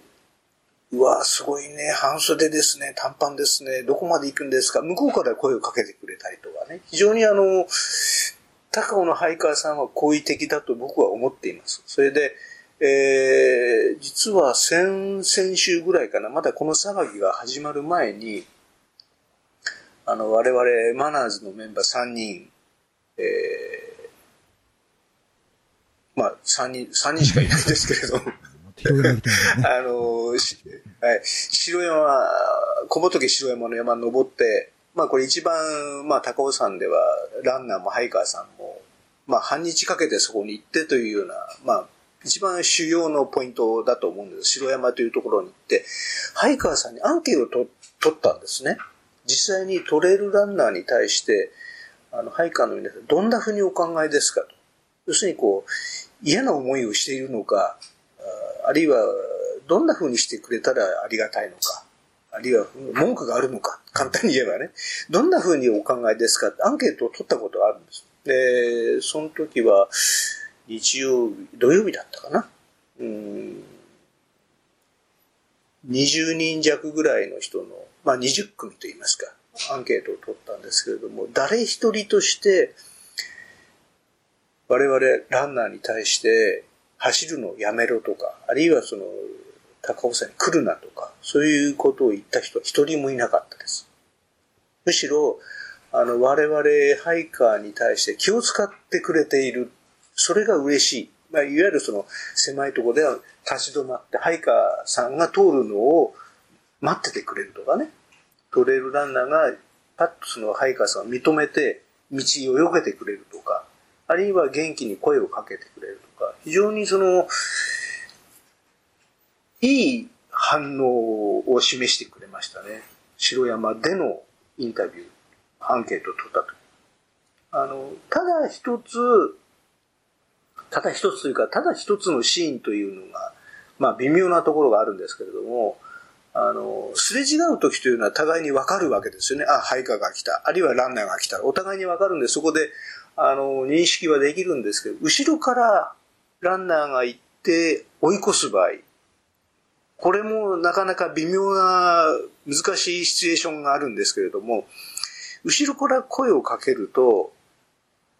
うわすごいね、半袖ですね、短パンですね、どこまで行くんですか。向こうから声をかけてくれたりとかね、非常にあの、高尾のハイカーさんは好意的だと僕は思っています。それで、えー、実は先々週ぐらいかな、まだこの騒ぎが始まる前に、あの、我々マナーズのメンバー3人、えー、まあ、3人、3人しかいないんですけれども、あの、はい、白山、小仏白山の山登って、まあこれ一番、まあ高尾山ではランナーもハイカーさんも、まあ半日かけてそこに行ってというような、まあ一番主要のポイントだと思うんです。城山というところに行って、ハイカーさんにアンケートを取ったんですね。実際にトレイルランナーに対して、あの、ハイカーの皆さん、どんなふうにお考えですかと。要するにこう、嫌な思いをしているのか、あるいは、どんなふうにしてくれたらありがたいのか、あるいは文句があるのか、簡単に言えばね、どんなふうにお考えですかってアンケートを取ったことがあるんです。で、その時は、日曜日、土曜日だったかな？うん。20人弱ぐらいの人の、まあ20組と言いますか、アンケートを取ったんですけれども、誰一人として、我々ランナーに対して走るのをやめろとか、あるいはその、高尾山に来るなとか、そういうことを言った人は一人もいなかったです。むしろ、あの、我々ハイカーに対して気を使ってくれているそれが嬉しい。まあ、いわゆるその狭いところでは立ち止まって、ハイカーさんが通るのを待っててくれるとかね。トレイルランナーがパッとそのハイカーさんを認めて道を避けてくれるとか、あるいは元気に声をかけてくれるとか、非常にその、いい反応を示してくれましたね。城山でのインタビュー。アンケートを取ったと。あの、ただ一つ、ただ一つというか、ただ一つのシーンというのが、まあ微妙なところがあるんですけれども、あの、すれ違う時というのは互いにわかるわけですよね。あ、ハイカーが来た。あるいはランナーが来た。お互いにわかるんで、そこで、あの、認識はできるんですけど、後ろからランナーが行って追い越す場合、これもなかなか微妙な難しいシチュエーションがあるんですけれども、後ろから声をかけると、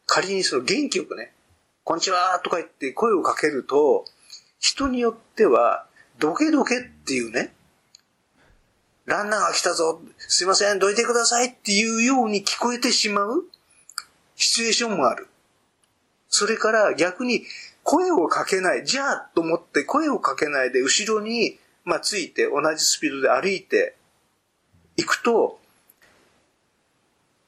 仮にその元気よくね、こんにちはとか言って声をかけると、人によっては、どけどけっていうね、ランナーが来たぞ、すいません、どいてくださいっていうように聞こえてしまうシチュエーションもある。それから逆に声をかけない、じゃあと思って声をかけないで後ろに、まあ、ついて同じスピードで歩いていくと、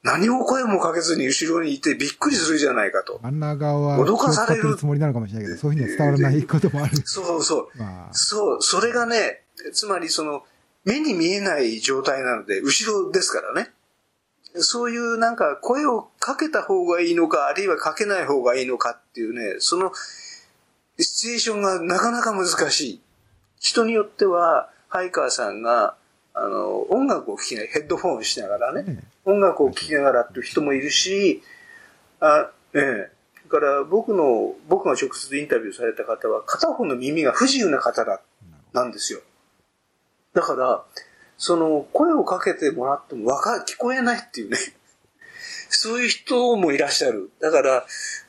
何も声もかけずに後ろにいてびっくりするじゃないかと。ランナー側は脅かされるつもりなのかもしれないけど、そういうふうには伝わらないこともある。そうそう。まあ、そう、それがね、つまりその、目に見えない状態なので、後ろですからね。そういうなんか声をかけた方がいいのか、あるいはかけない方がいいのかっていうね、そのシチュエーションがなかなか難しい。人によっては、ハイカーさんが、あの、音楽を聴きながら、ヘッドフォンをしながらね、音楽を聴きながらっていう人もいるし、あ、ええ。だから僕の、僕が直接インタビューされた方は、片方の耳が不自由な方だ、なんですよ。だから、その、声をかけてもらってもわか、聞こえないっていうね。そういう人もいらっしゃる。だから、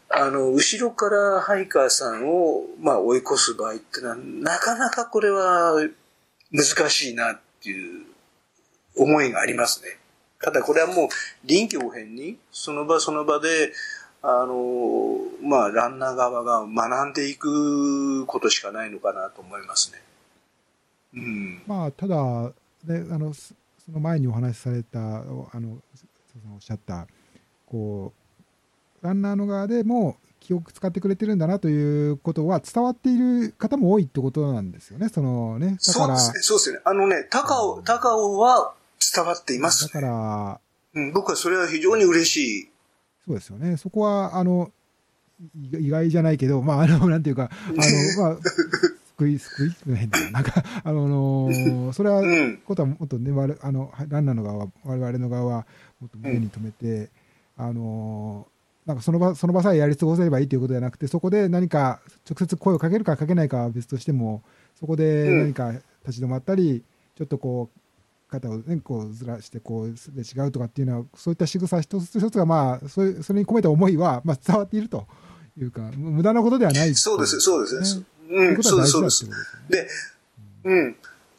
あの、後ろからハイカーさんを、まあ、追い越す場合ってのは、なかなかこれは難しいなっていう思いがありますね。ただこれはもう臨機応変に、その場その場で、あの、まあ、ランナー側が学んでいくことしかないのかなと思いますね。うん。まあ、ただ、ね、あの、その前にお話しされた、あの、おっしゃった、こう、ランナーの側でも記憶使ってくれてるんだなということは伝わっている方も多いってことなんですよね、そのね。だから。そうですね、そうですね。あのね、高尾、高尾は伝わっています、ね、だから、うん、僕はそれは非常に嬉しい。そうですよね。そこは、あの、意外じゃないけど、まあ、あの、なんていうか、あの、まあ、救い、救い変だな。んか、あの、それは、ことはもっとね、あの、ランナーの側は、我々の側は、もっと胸に留めて、うん、あの、なんかその場、その場さえやり過ごせればいいということではなくて、そこで何か直接声をかけるかかけないかは別としても、そこで何か立ち止まったり、ちょっとこう、肩を、ね、こうずらしてこうすれ違うとかっていうのはそういった仕草一つ一つがまあそれそれに込めた思いはまあ伝わっているというか無駄なことではない、ね、そうですそうですね。うん、そうです、そうです。で、うん、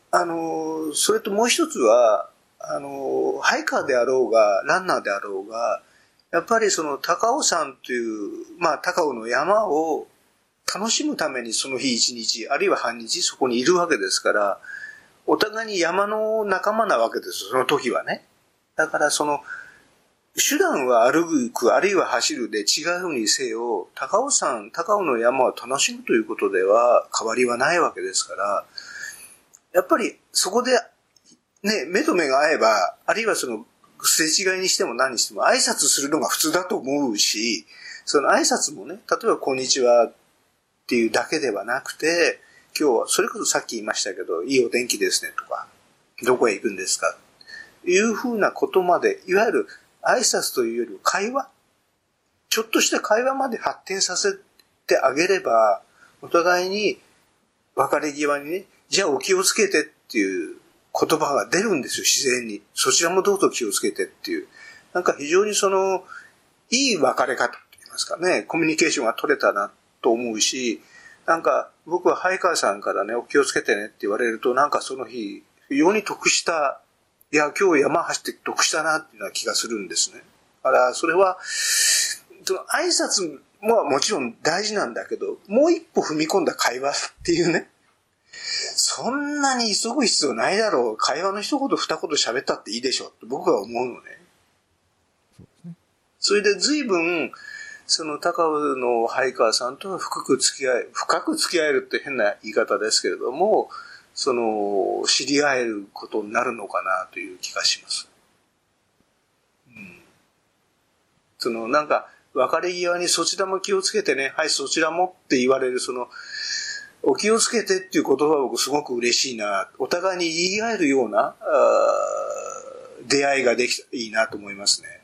あのそれともう一つはあのハイカーであろうがランナーであろうがやっぱりその高尾山というまあ高尾の山を楽しむためにその日一日あるいは半日そこにいるわけですから。お互いに山の仲間なわけです、その時はね。だからその、手段は歩く、あるいは走るで違うにせよ、高尾山、高尾の山を楽しむということでは変わりはないわけですから、やっぱりそこで、ね、目と目が合えば、あるいはその、すれ違いにしても何にしても挨拶するのが普通だと思うし、その挨拶もね、例えばこんにちはっていうだけではなくて、今日は、それこそさっき言いましたけど、いいお天気ですねとか、どこへ行くんですかいうふうなことまで、いわゆる挨拶というより会話ちょっとした会話まで発展させてあげれば、お互いに別れ際にね、じゃあお気をつけてっていう言葉が出るんですよ、自然に。そちらもどうぞ気をつけてっていう。なんか非常にその、いい別れ方って言いますかね、コミュニケーションが取れたなと思うし、なんか、僕はハイカーさんからね、お気をつけてねって言われると、なんかその日、非常に得した、いや、今日山走って得したなっていうような気がするんですね。だから、それは、その挨拶ももちろん大事なんだけど、もう一歩踏み込んだ会話っていうね。そんなに急ぐ必要ないだろう。会話の一言二言喋ったっていいでしょって僕は思うのね。それで随分、その高尾のハイカーさんとは深く付き合い、深く付き合えるって変な言い方ですけれども、その、知り合えることになるのかなという気がします。うん、そのなんか、別れ際にそちらも気をつけてね、はいそちらもって言われるその、お気をつけてっていう言葉は僕すごく嬉しいな。お互いに言い合えるような、出会いができたらいいなと思いますね。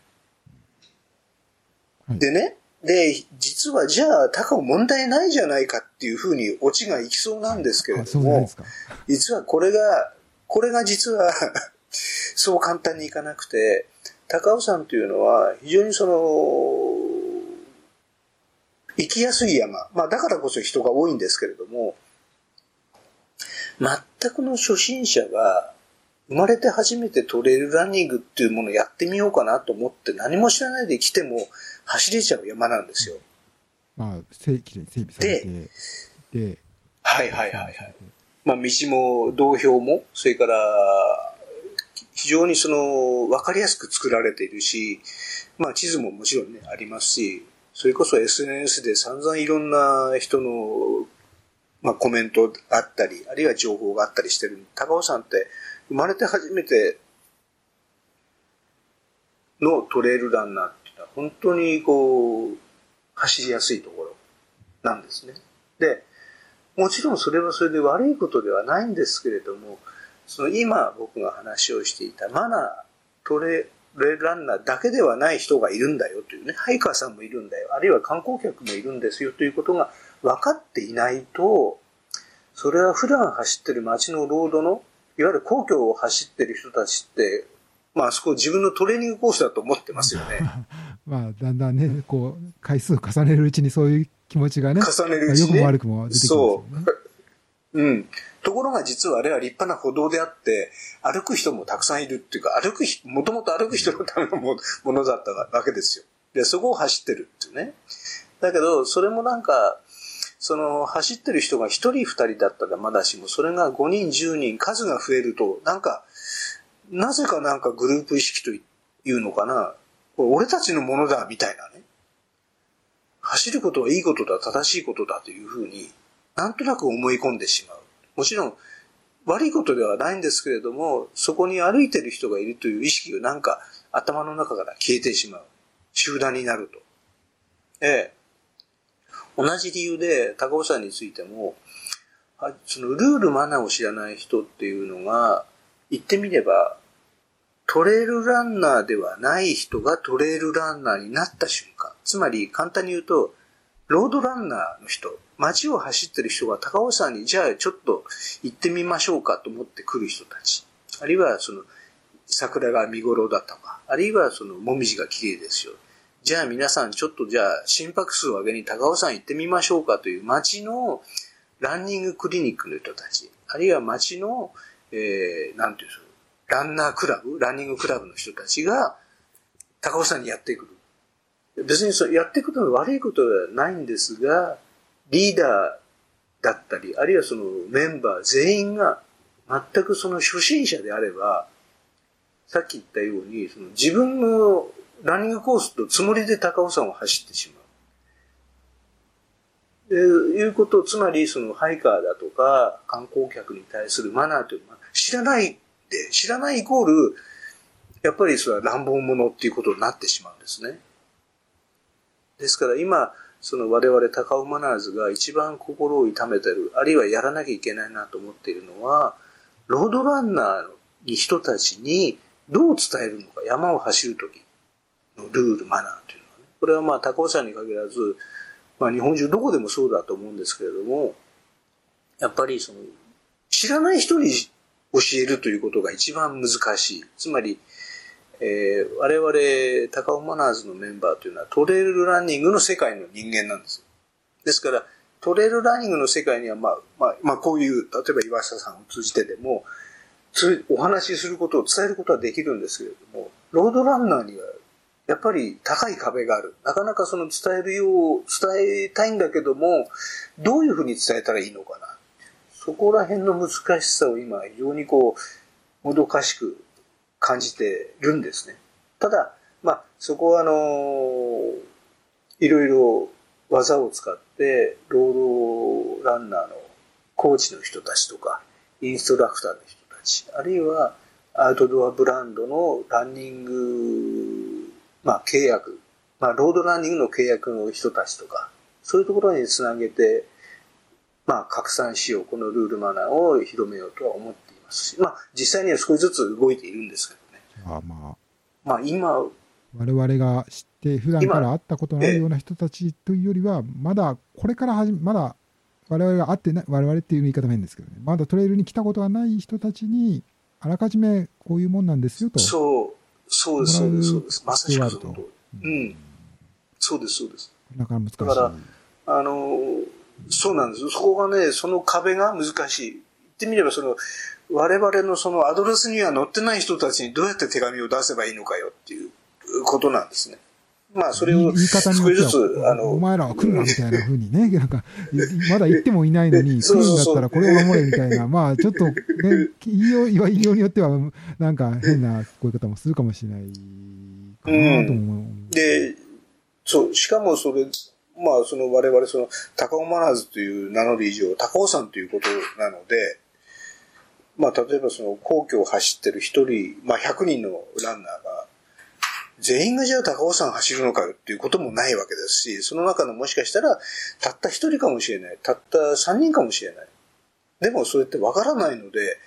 はい、でね、で、実はじゃあ、高尾問題ないじゃないかっていうふうにオチがいきそうなんですけれども、実はこれが、これが実は そう簡単にいかなくて、高尾山というのは非常にその、行きやすい山。まあだからこそ人が多いんですけれども、全くの初心者が生まれて初めてトレイルランニングっていうものをやってみようかなと思って何も知らないで来ても走れちゃう山なんですよ。まあ、整備されて。で、はいはいはいはい。まあ道も道標も、それから非常にその分かりやすく作られているし、まあ地図ももちろんね、ありますし、それこそ SNS で散々いろんな人の、まあ、コメントあったり、あるいは情報があったりしてる。高尾山って生まれて初めてのトレイルランナー本当にこう、走りやすいところなんですね。で、もちろんそれはそれで悪いことではないんですけれども、その今僕が話をしていたマナー、トレレランナーだけではない人がいるんだよというね、ハイカーさんもいるんだよ、あるいは観光客もいるんですよということが分かっていないと、それは普段走ってる街のロードの、いわゆる皇居を走ってる人たちって、まあ、そこ自分のトレーニングコースだと思ってますよね。まあ、だんだんね、こう、回数重ねるうちにそういう気持ちがね、重ねるうちに、ね、良くも悪くも出てきますよね。そう。うん。ところが実はあれは立派な歩道であって、歩く人もたくさんいるっていうか、歩く、もともと歩く人のためのものだったわけですよ。で、そこを走ってるっていうね。だけど、それもなんか、その、走ってる人が1人2人だったらまだしも、それが5人、10人、数が増えると、なんか、なぜかなんかグループ意識というのかな、俺たちのものだ、みたいなね。走ることはいいことだ、正しいことだというふうに、なんとなく思い込んでしまう。もちろん、悪いことではないんですけれども、そこに歩いてる人がいるという意識がなんか頭の中から消えてしまう。集団になると。ええ。同じ理由で、高尾山についても、そのルールマナーを知らない人っていうのが、言ってみれば、トレイルランナーではない人がトレイルランナーになった瞬間。つまり、簡単に言うと、ロードランナーの人、街を走ってる人が高尾山にじゃあちょっと行ってみましょうかと思って来る人たち。あるいはその桜が見頃だとか、あるいはそのもみじが綺麗ですよ。じゃあ皆さんちょっとじゃあ心拍数を上げに高尾山行ってみましょうかという街のランニングクリニックの人たち、あるいは街の、えー、なんていうんですか、ランナークラブ、ランニングクラブの人たちが高尾山にやってくる。別にそやっていくのは悪いことではないんですが、リーダーだったり、あるいはそのメンバー全員が全くその初心者であれば、さっき言ったように、その自分のランニングコースとつもりで高尾山を走ってしまう。でいうこと、つまりそのハイカーだとか観光客に対するマナーというのは知らないで、知らないイコール、やっぱりそれは乱暴者っていうことになってしまうんですね。ですから今、その我々高尾マナーズが一番心を痛めてる、あるいはやらなきゃいけないなと思っているのは、ロードランナーに人たちにどう伝えるのか、山を走るときのルール、マナーというのはね。これはまあ高尾山に限らず、まあ日本中どこでもそうだと思うんですけれども、やっぱりその、知らない人に教えるということが一番難しい。つまり、えー、我々、高尾マナーズのメンバーというのはトレイルランニングの世界の人間なんです。ですから、トレイルランニングの世界には、まあ、まあ、まあ、こういう、例えば岩下さんを通じてでも、お話しすることを伝えることはできるんですけれども、ロードランナーには、やっぱり高い壁がある。なかなかその伝えるよう、伝えたいんだけども、どういうふうに伝えたらいいのかな。そこら辺の難しさを今、非常にこう、もどかしく感じてるんですね。ただ、まあ、そこはあのいろいろ技を使って、ロードランナーのコーチの人たちとか、インストラクターの人たち、あるいはアウトドアブランドのランニング、まあ、契約、まあ、ロードランニングの契約の人たちとか、そういうところにつなげて、まあ、拡散しよう、このルールマナーを広めようとは思っていますし、まあ、実際には少しずつ動いているんですけどね。あまあ、まあ、今、我々が知って、普段から会ったことのあるような人たちというよりは、まだこれから始め、まだ我々が会ってない、我々っていう言い方も変ですけどね、まだトレイルに来たことがない人たちに、あらかじめこういうもんなんですよと。そう、そうです、そうです、そうです。まさしくその通うん。そうです、そうです。なかなか難しい。だからあの、そうなんです。そこがね、その壁が難しい。言ってみれば、その、我々のそのアドレスには載ってない人たちにどうやって手紙を出せばいいのかよっていうことなんですね。まあ、それを言い方によって少しずつ、あは、おの、前らは来るなみたいな風にね、なんか、まだ行ってもいないのに、来るんだったらこれを守れみたいな、まあ、ちょっと、ね、言いよう、言いようによっては、なんか変な聞こえ方もするかもしれないかなとも思う。で、そう、しかもそれ、まあ、その我々、その、高尾マナーズという名乗る以上、高尾山ということなので、まあ、例えばその、皇居を走ってる一人、まあ、100人のランナーが、全員がじゃあ高尾山走るのかよっていうこともないわけですし、その中のもしかしたら、たった一人かもしれない。たった三人かもしれない。でも、それってわからないので、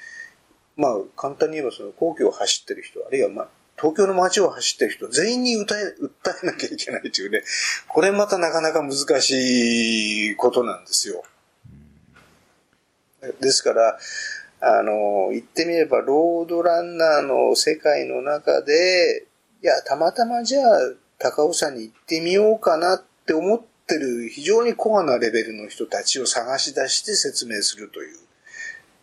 まあ、簡単に言えば、その、皇居を走ってる人、あるいは、まあ、東京の街を走ってる人、全員に歌え、訴えなきゃいけないというね、これまたなかなか難しいことなんですよ。ですから、あの、言ってみれば、ロードランナーの世界の中で、いや、たまたまじゃあ、高尾山に行ってみようかなって思ってる非常にコアなレベルの人たちを探し出して説明するという、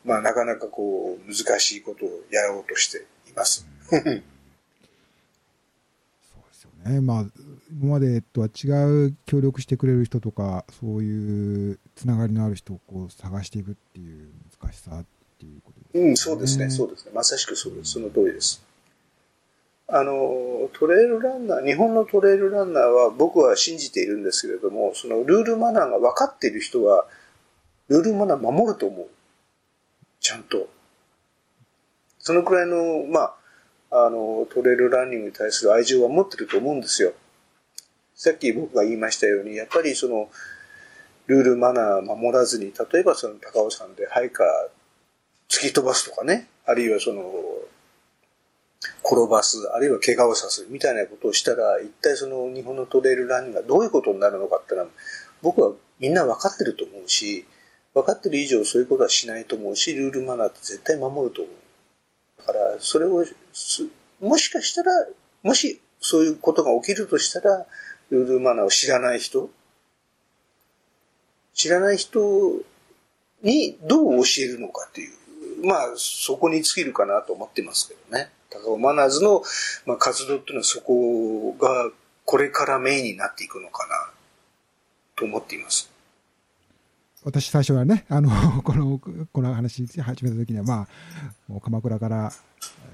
まあ、なかなかこう、難しいことをやろうとしています。ね。まあ、今までとは違う協力してくれる人とか、そういうつながりのある人をこう探していくっていう難しさっていうことですね。うん、そうですね、そうですね。まさしくそうです。その通りです。あの、トレイルランナー、日本のトレイルランナーは僕は信じているんですけれども、そのルールマナーが分かっている人は、ルールマナー守ると思う。ちゃんと。そのくらいの、まあ、あの、トレイルランニングに対する愛情は持ってると思うんですよ。さっき僕が言いましたように、やっぱりその、ルールマナー守らずに、例えばその高尾山でハイカー突き飛ばすとかね、あるいはその、転ばす、あるいは怪我をさせるみたいなことをしたら、一体その日本のトレイルランニングがどういうことになるのかってのは、僕はみんな分かってると思うし、分かってる以上そういうことはしないと思うし、ルールマナーって絶対守ると思う。だから、それをす、もしかしたら、もしそういうことが起きるとしたら、ルールマナーを知らない人、知らない人にどう教えるのかっていう、まあ、そこに尽きるかなと思ってますけどね。高尾マナーズの、まあ、活動っていうのはそこがこれからメインになっていくのかなと思っています。私最初はね、あの、この、この話し始めた時には、まあ、もう鎌倉から、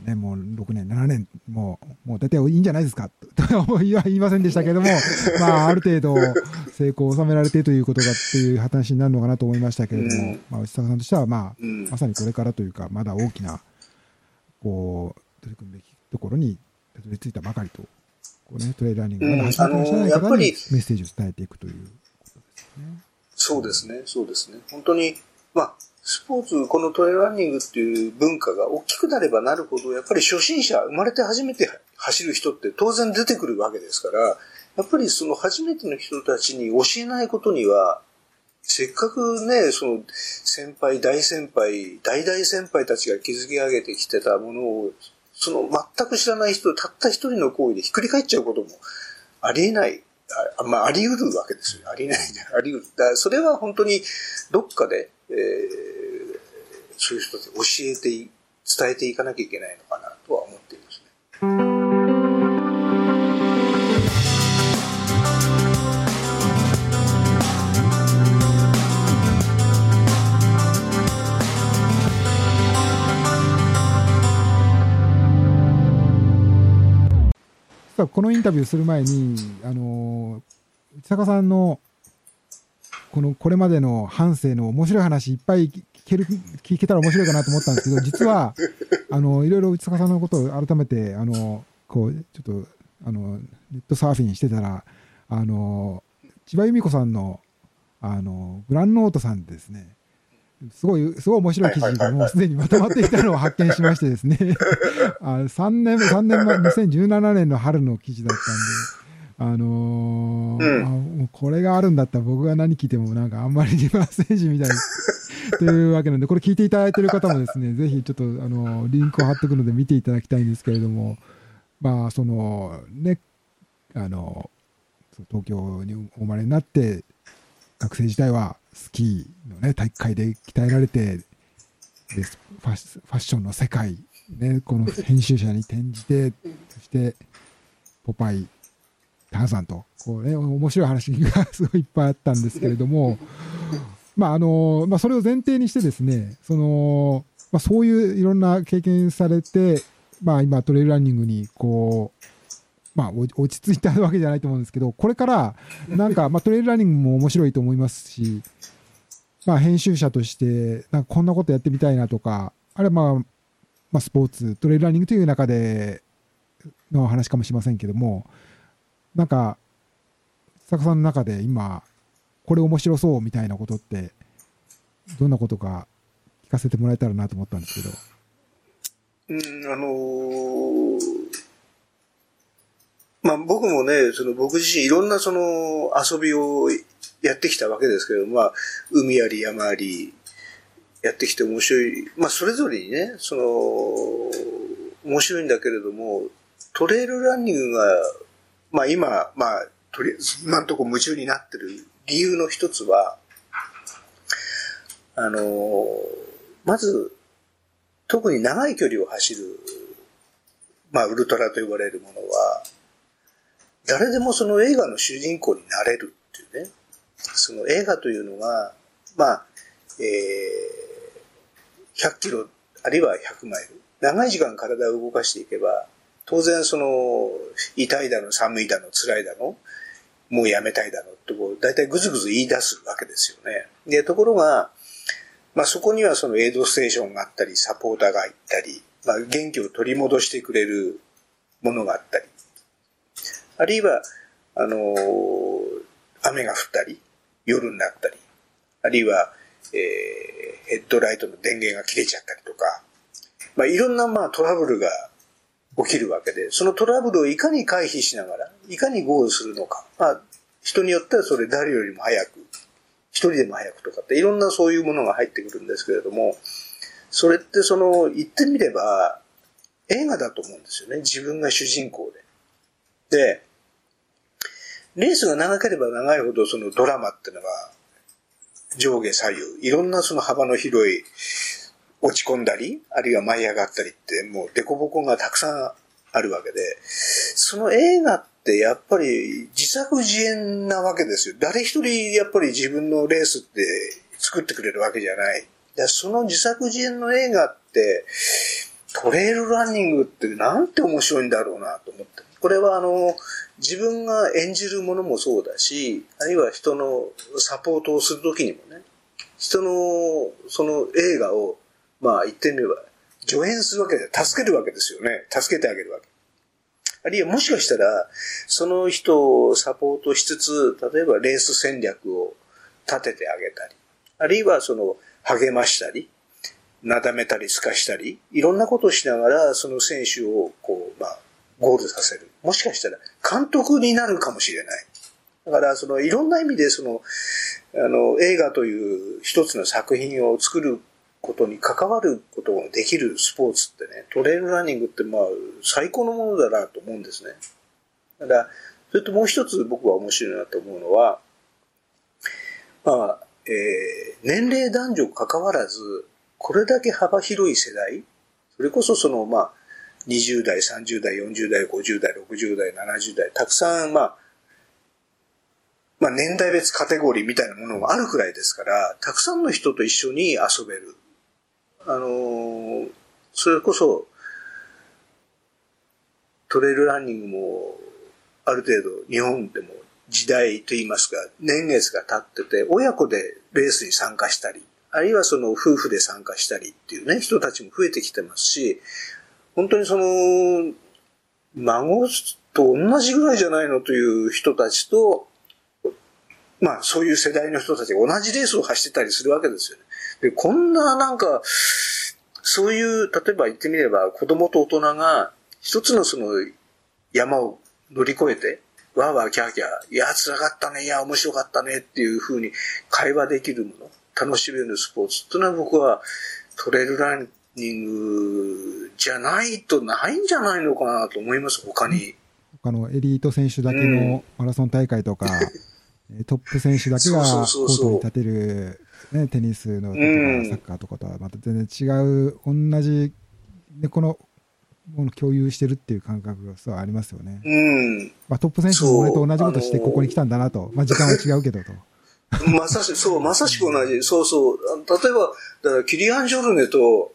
ね、もう6年、7年、もう、もう出ていいんじゃないですか、とは言いませんでしたけども、まあ、ある程度、成功を収められてということがっていう話になるのかなと思いましたけれども、うん。まあ、内坂さんとしては、まあ、うん。まさにこれからというか、まだ大きな、こう、取り組むべきところにたどり着いたばかりと、こうね、トレイルランニング、まだ始めてらっしゃらない方にメッセージを伝えていくということですね。そうですね、そうですね。本当に、まあ、スポーツ、このトレイルランニングっていう文化が大きくなればなるほど、やっぱり初心者、生まれて初めて走る人って当然出てくるわけですから、やっぱりその初めての人たちに教えないことには、せっかくね、その先輩、大先輩、大大先輩たちが築き上げてきてたものを、その全く知らない人、たった一人の行為でひっくり返っちゃうこともありえない。あまあ、あり得るわけですよ。ありない。あり得る。だそれは本当にどっかで、えーそういう人たちに教えて、伝えていかなきゃいけないのかなとは思っていますね。実はこのインタビューする前に、あの、内坂さんの、この、これまでの半生の面白い話いっぱい聞ける、聞けたら面白いかなと思ったんですけど、実は、あの、いろいろ内坂さんのことを改めて、あの、こう、ちょっと、あの、ネットサーフィンしてたら、あの、千葉由美子さんの、あの、グランノートさんですね、すごい、すごい面白い記事がもうすでにまとまっていたのを発見しましてですね、あ3年、3年前、2017年の春の記事だったんで、あのーうん、あこれがあるんだったら僕が何聞いてもなんかあんまりリバースエンジンみたい というわけなんで、これ聞いていただいている方もですね、ぜひちょっと、あの、リンクを貼っておくので見ていただきたいんですけれども、まあ、その、ね、あの、東京にお生まれになって、学生時代はスキーのね、体育会で鍛えられて、でファファッションの世界、ね、この編集者に転じて、そして、ポパイ、ターザンと、こうね、面白い話がすごいいっぱいあったんですけれども、まああの、まあそれを前提にしてですね、その、まあそういういろんな経験されて、まあ今トレイルランニングにこう、まあ落ち着いたわけじゃないと思うんですけど、これからなんか、まあトレイルランニングも面白いと思いますし、まあ編集者として、なんかこんなことやってみたいなとか、あれはまあ、まあスポーツ、トレイルランニングという中での話かもしれませんけども、なんか、坂さんの中で今、これ面白そうみたいなことって、どんなことか聞かせてもらえたらなと思ったんですけど。うん、あのー、まあ僕もね、その僕自身いろんなその遊びをやってきたわけですけど、まあ海あり山ありやってきて面白い。まあそれぞれにね、その、面白いんだけれども、トレイルランニングがまあ今、まあ、とりあえず今のとこ夢中になってる理由の一つは、あの、まず、特に長い距離を走る、まあ、ウルトラと呼ばれるものは、誰でもその映画の主人公になれるっていうね。その映画というのが、まあ、えー、100キロ、あるいは100マイル。長い時間体を動かしていけば、当然その、痛いだの、寒いだの、辛いだの、もうやめたいだのってこう、大体ぐずぐず言い出すわけですよね。で、ところが、まあそこにはそのエイドステーションがあったり、サポーターがいたり、まあ元気を取り戻してくれるものがあったり、あるいは、あの、雨が降ったり、夜になったり、あるいは、えー、ヘッドライトの電源が切れちゃったりとか、まあいろんなまあトラブルが起きるわけで、そのトラブルをいかに回避しながら、いかにゴールするのか。まあ、人によってはそれ誰よりも早く、一人でも早くとかって、いろんなそういうものが入ってくるんですけれども、それってその、言ってみれば、映画だと思うんですよね。自分が主人公で。で、レースが長ければ長いほどそのドラマっていうのは、上下左右、いろんなその幅の広い落ち込んだり、あるいは舞い上がったりって、もう凸凹がたくさんあるわけで、その映画ってやっぱり自作自演なわけですよ。誰一人やっぱり自分のレースって作ってくれるわけじゃない。その自作自演の映画って、トレイルランニングってなんて面白いんだろうなと思って。これはあの、自分が演じるものもそうだし、あるいは人のサポートをするときにもね、人のその映画をまあ言ってみれば、助演するわけで、助けるわけですよね。助けてあげるわけ。あるいはもしかしたら、その人をサポートしつつ、例えばレース戦略を立ててあげたり、あるいはその励ましたり、なだめたり透かしたり、いろんなことをしながら、その選手をこう、まあ、ゴールさせる。もしかしたら監督になるかもしれない。だから、そのいろんな意味で、その、あの、映画という一つの作品を作ることに関わることができるスポーツってね、トレイルランニングってまあ最高のものだなと思うんですね。ただ、それともう一つ僕は面白いなと思うのは、まあ、えー、年齢男女関わらず、これだけ幅広い世代、それこそそのまあ、20代、30代、40代、50代、60代、70代、たくさんまあ、まあ年代別カテゴリーみたいなものがあるくらいですから、たくさんの人と一緒に遊べる。あのそれこそ、トレイルランニングも、ある程度日本でも時代といいますか、年月が経ってて、親子でレースに参加したり、あるいはその夫婦で参加したりっていうね、人たちも増えてきてますし、本当にその、孫と同じぐらいじゃないのという人たちと、まあそういう世代の人たちが同じレースを走ってたりするわけですよね。で、こんななんか、そういう、例えば言ってみれば子供と大人が一つのその山を乗り越えて、わーわーキャーキャー、いや、辛かったね、いや、面白かったねっていうふうに会話できるもの、楽しめるスポーツっていうのは僕はトレイルランニングじゃないとないんじゃないのかなと思います、他に。他のエリート選手だけのマラソン大会とか、う ん、トップ選手だけがコートに立てる、ね、テニスのとかサッカーとかとはまた全然違う、同じ、でこのもの共有してるっていう感覚がそうありますよね。うん。まあ、トップ選手も俺と同じことしてここに来たんだなと。まあ、時間は違うけどと。まさしく、そう、まさしく同じ。そうそう。例えば、だからキリアン・ジョルネと、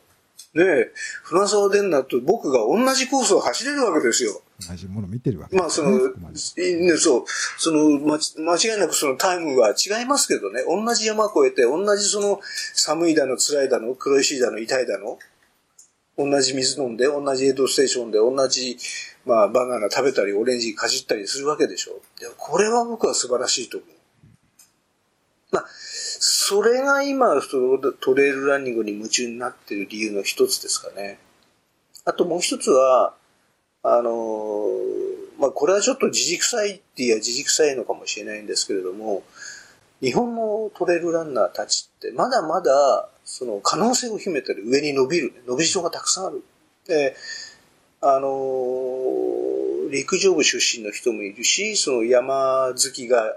ね、船沢デンナと僕が同じコースを走れるわけですよ。同じもの見てるわけまあ、その、ね、そう、その、ま、間違いなくそのタイムは違いますけどね、同じ山越えて、同じその、寒いだの、辛いだの、苦しいだの、痛いだの、同じ水飲んで、同じエイドステーションで、同じ、まあ、バナナ食べたり、オレンジかじったりするわけでしょ。でこれは僕は素晴らしいと思う。それが今、トレイルランニングに夢中になっている理由の一つですかね。あともう一つは、あの、まあ、これはちょっと自軸臭いって言えば自軸臭いのかもしれないんですけれども、日本のトレイルランナーたちってまだまだその可能性を秘めてる上に伸びる、伸びしろがたくさんある。で、あの、陸上部出身の人もいるし、その山好きが、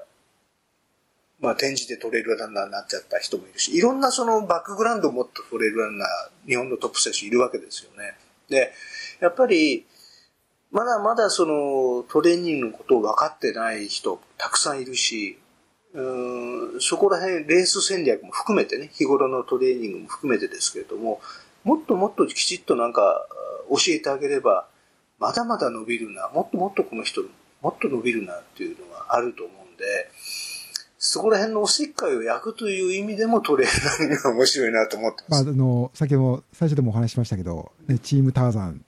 まあ、展示でトレイルランナーになっちゃった人もいるし、いろんなそのバックグラウンドを持ったトレイルランナー、日本のトップ選手いるわけですよね。で、やっぱり、まだまだそのトレーニングのことを分かってない人たくさんいるし、うんそこら辺、レース戦略も含めてね、日頃のトレーニングも含めてですけれども、もっともっときちっとなんか教えてあげれば、まだまだ伸びるな、もっともっとこの人、もっと伸びるなっていうのがあると思うんで、そこら辺のおせっかいを焼くという意味でもトレーナーが面白いなと思ってます。まあ、あの、先ほど、最初でもお話ししましたけど、ね、チームターザン、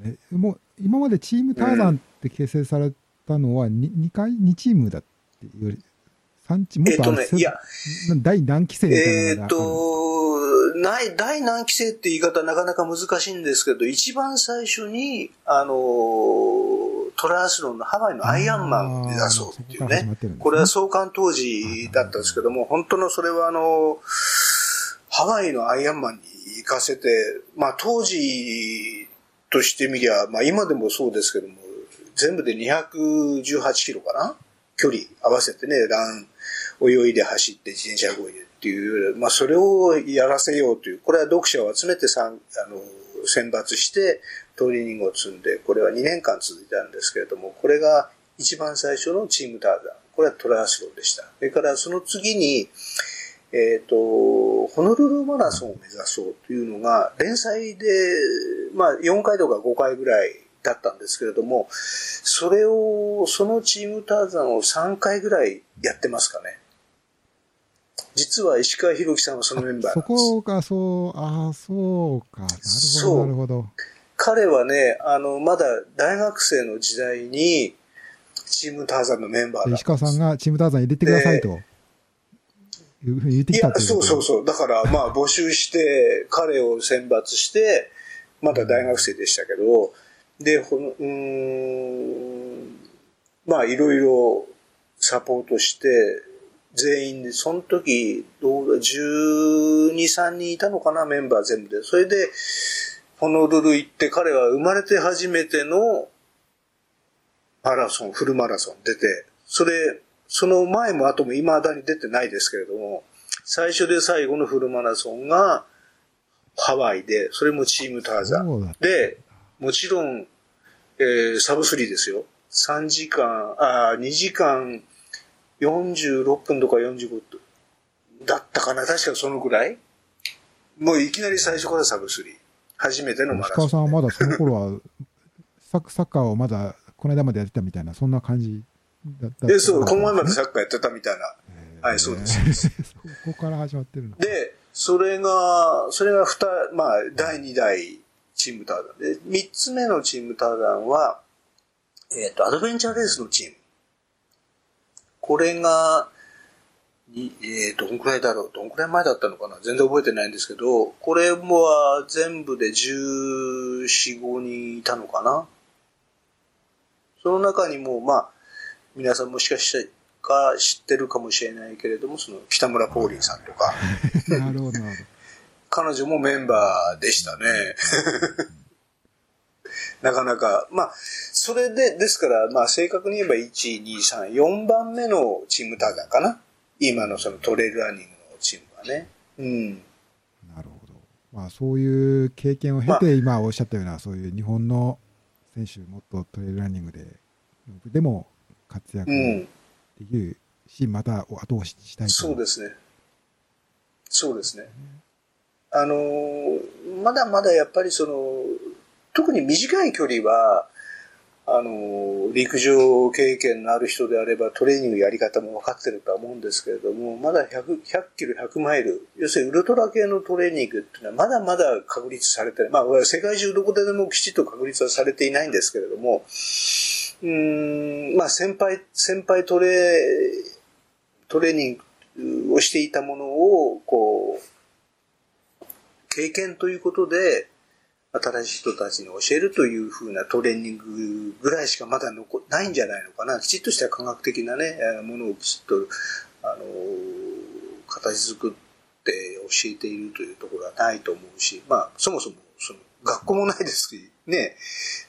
ね、もう、今までチームターザンって形成されたのは 2, 2回、2チームだっていう産地、もっとえっとね、いや、第何期生みたいなえっと、ない、第何期生って言い方なかなか難しいんですけど、一番最初に、あの、トランスロンのハワイのアイアンマンを目指そうっていうね。ね。これは創刊当時だったんですけども、本当のそれはあの、ハワイのアイアンマンに行かせて、まあ当時としてみりゃ、まあ今でもそうですけども、全部で218キロかな？距離合わせてね、ラン、泳いで走って自転車こいでっていう、まあそれをやらせようという、これは読者を集めてさあの選抜してトレーニングを積んで、これは2年間続いたんですけれども、これが一番最初のチームターザン。これはトライアスロンでした。それからその次に、えっ、ー、と、ホノルルマラソンを目指そうというのが、連載で、まあ4回とか5回ぐらいだったんですけれども、それを、そのチームターザンを3回ぐらいやってますかね。実は石川博樹さんはそのメンバーそこが、そう、ああ、そうか。なるほど、なるほど。彼はね、あの、まだ大学生の時代に、チームターザンのメンバーだ石川さんがチームターザン入れてくださいと。いうふうに言ってきたいうそうそうそう。だから、まあ、募集して、彼を選抜して、まだ大学生でしたけど、で、ほの、うん、まあ、いろいろサポートして、全員で、その時、どうだ、12、3人いたのかな、メンバー全部で。それで、ホノルル行って、彼は生まれて初めてのマラソン、フルマラソン出て、それ、その前も後も未だに出てないですけれども、最初で最後のフルマラソンがハワイで、それもチームターザン。で、もちろん、えー、サブスリーですよ。3時間、あ2時間46分とか45分だったかな確かそのぐらいもういきなり最初からサブスリー。初めてのマラソン。石川さんはまだその頃はサッカーをまだこの間までやってたみたいな、そんな感じだったえ、そう、この前までサッカーやってたみたいな。はい、そうです。そこから始まってるの。で、それが、それが二、まあ、第2代チームターダンで、3つ目のチームターダンは、えっ、と、アドベンチャーレースのチーム。これが、にえー、どんくらいだろう？どんくらい前だったのかな？全然覚えてないんですけど、これもは全部で14、5人いたのかな？その中にも、まあ、皆さんもしかしたら知ってるかもしれないけれども、その北村ポーリーさんとか。なるほど。彼女もメンバーでしたね。なかなか、まあ、それで、ですから、まあ、正確に言えば1、2、3、4番目のチームターザーかな。今のそのトレイルランニングのチームはね。うん。なるほど。まあ、そういう経験を経て、今おっしゃったような、そういう日本の選手、もっとトレイルランニングで、でも活躍できるし、うん、また後押ししたいそうですね。そうですね。あのまだまだやっぱりその、特に短い距離は、あの、陸上経験のある人であればトレーニングやり方も分かってるとは思うんですけれども、まだ100、100キロ、100マイル、要するにウルトラ系のトレーニングっていうのはまだまだ確立されてない。まあ、世界中どこででもきちっと確立はされていないんですけれども、うん、まあ、先輩、先輩トレ、トレーニングをしていたものを、こう、経験ということで、新しい人たちに教えるというふうなトレーニングぐらいしかまだ残ないんじゃないのかな。きちっとした科学的なね、ものをきちっと、あの、形作って教えているというところはないと思うし、まあ、そもそも、その、学校もないですし、ね、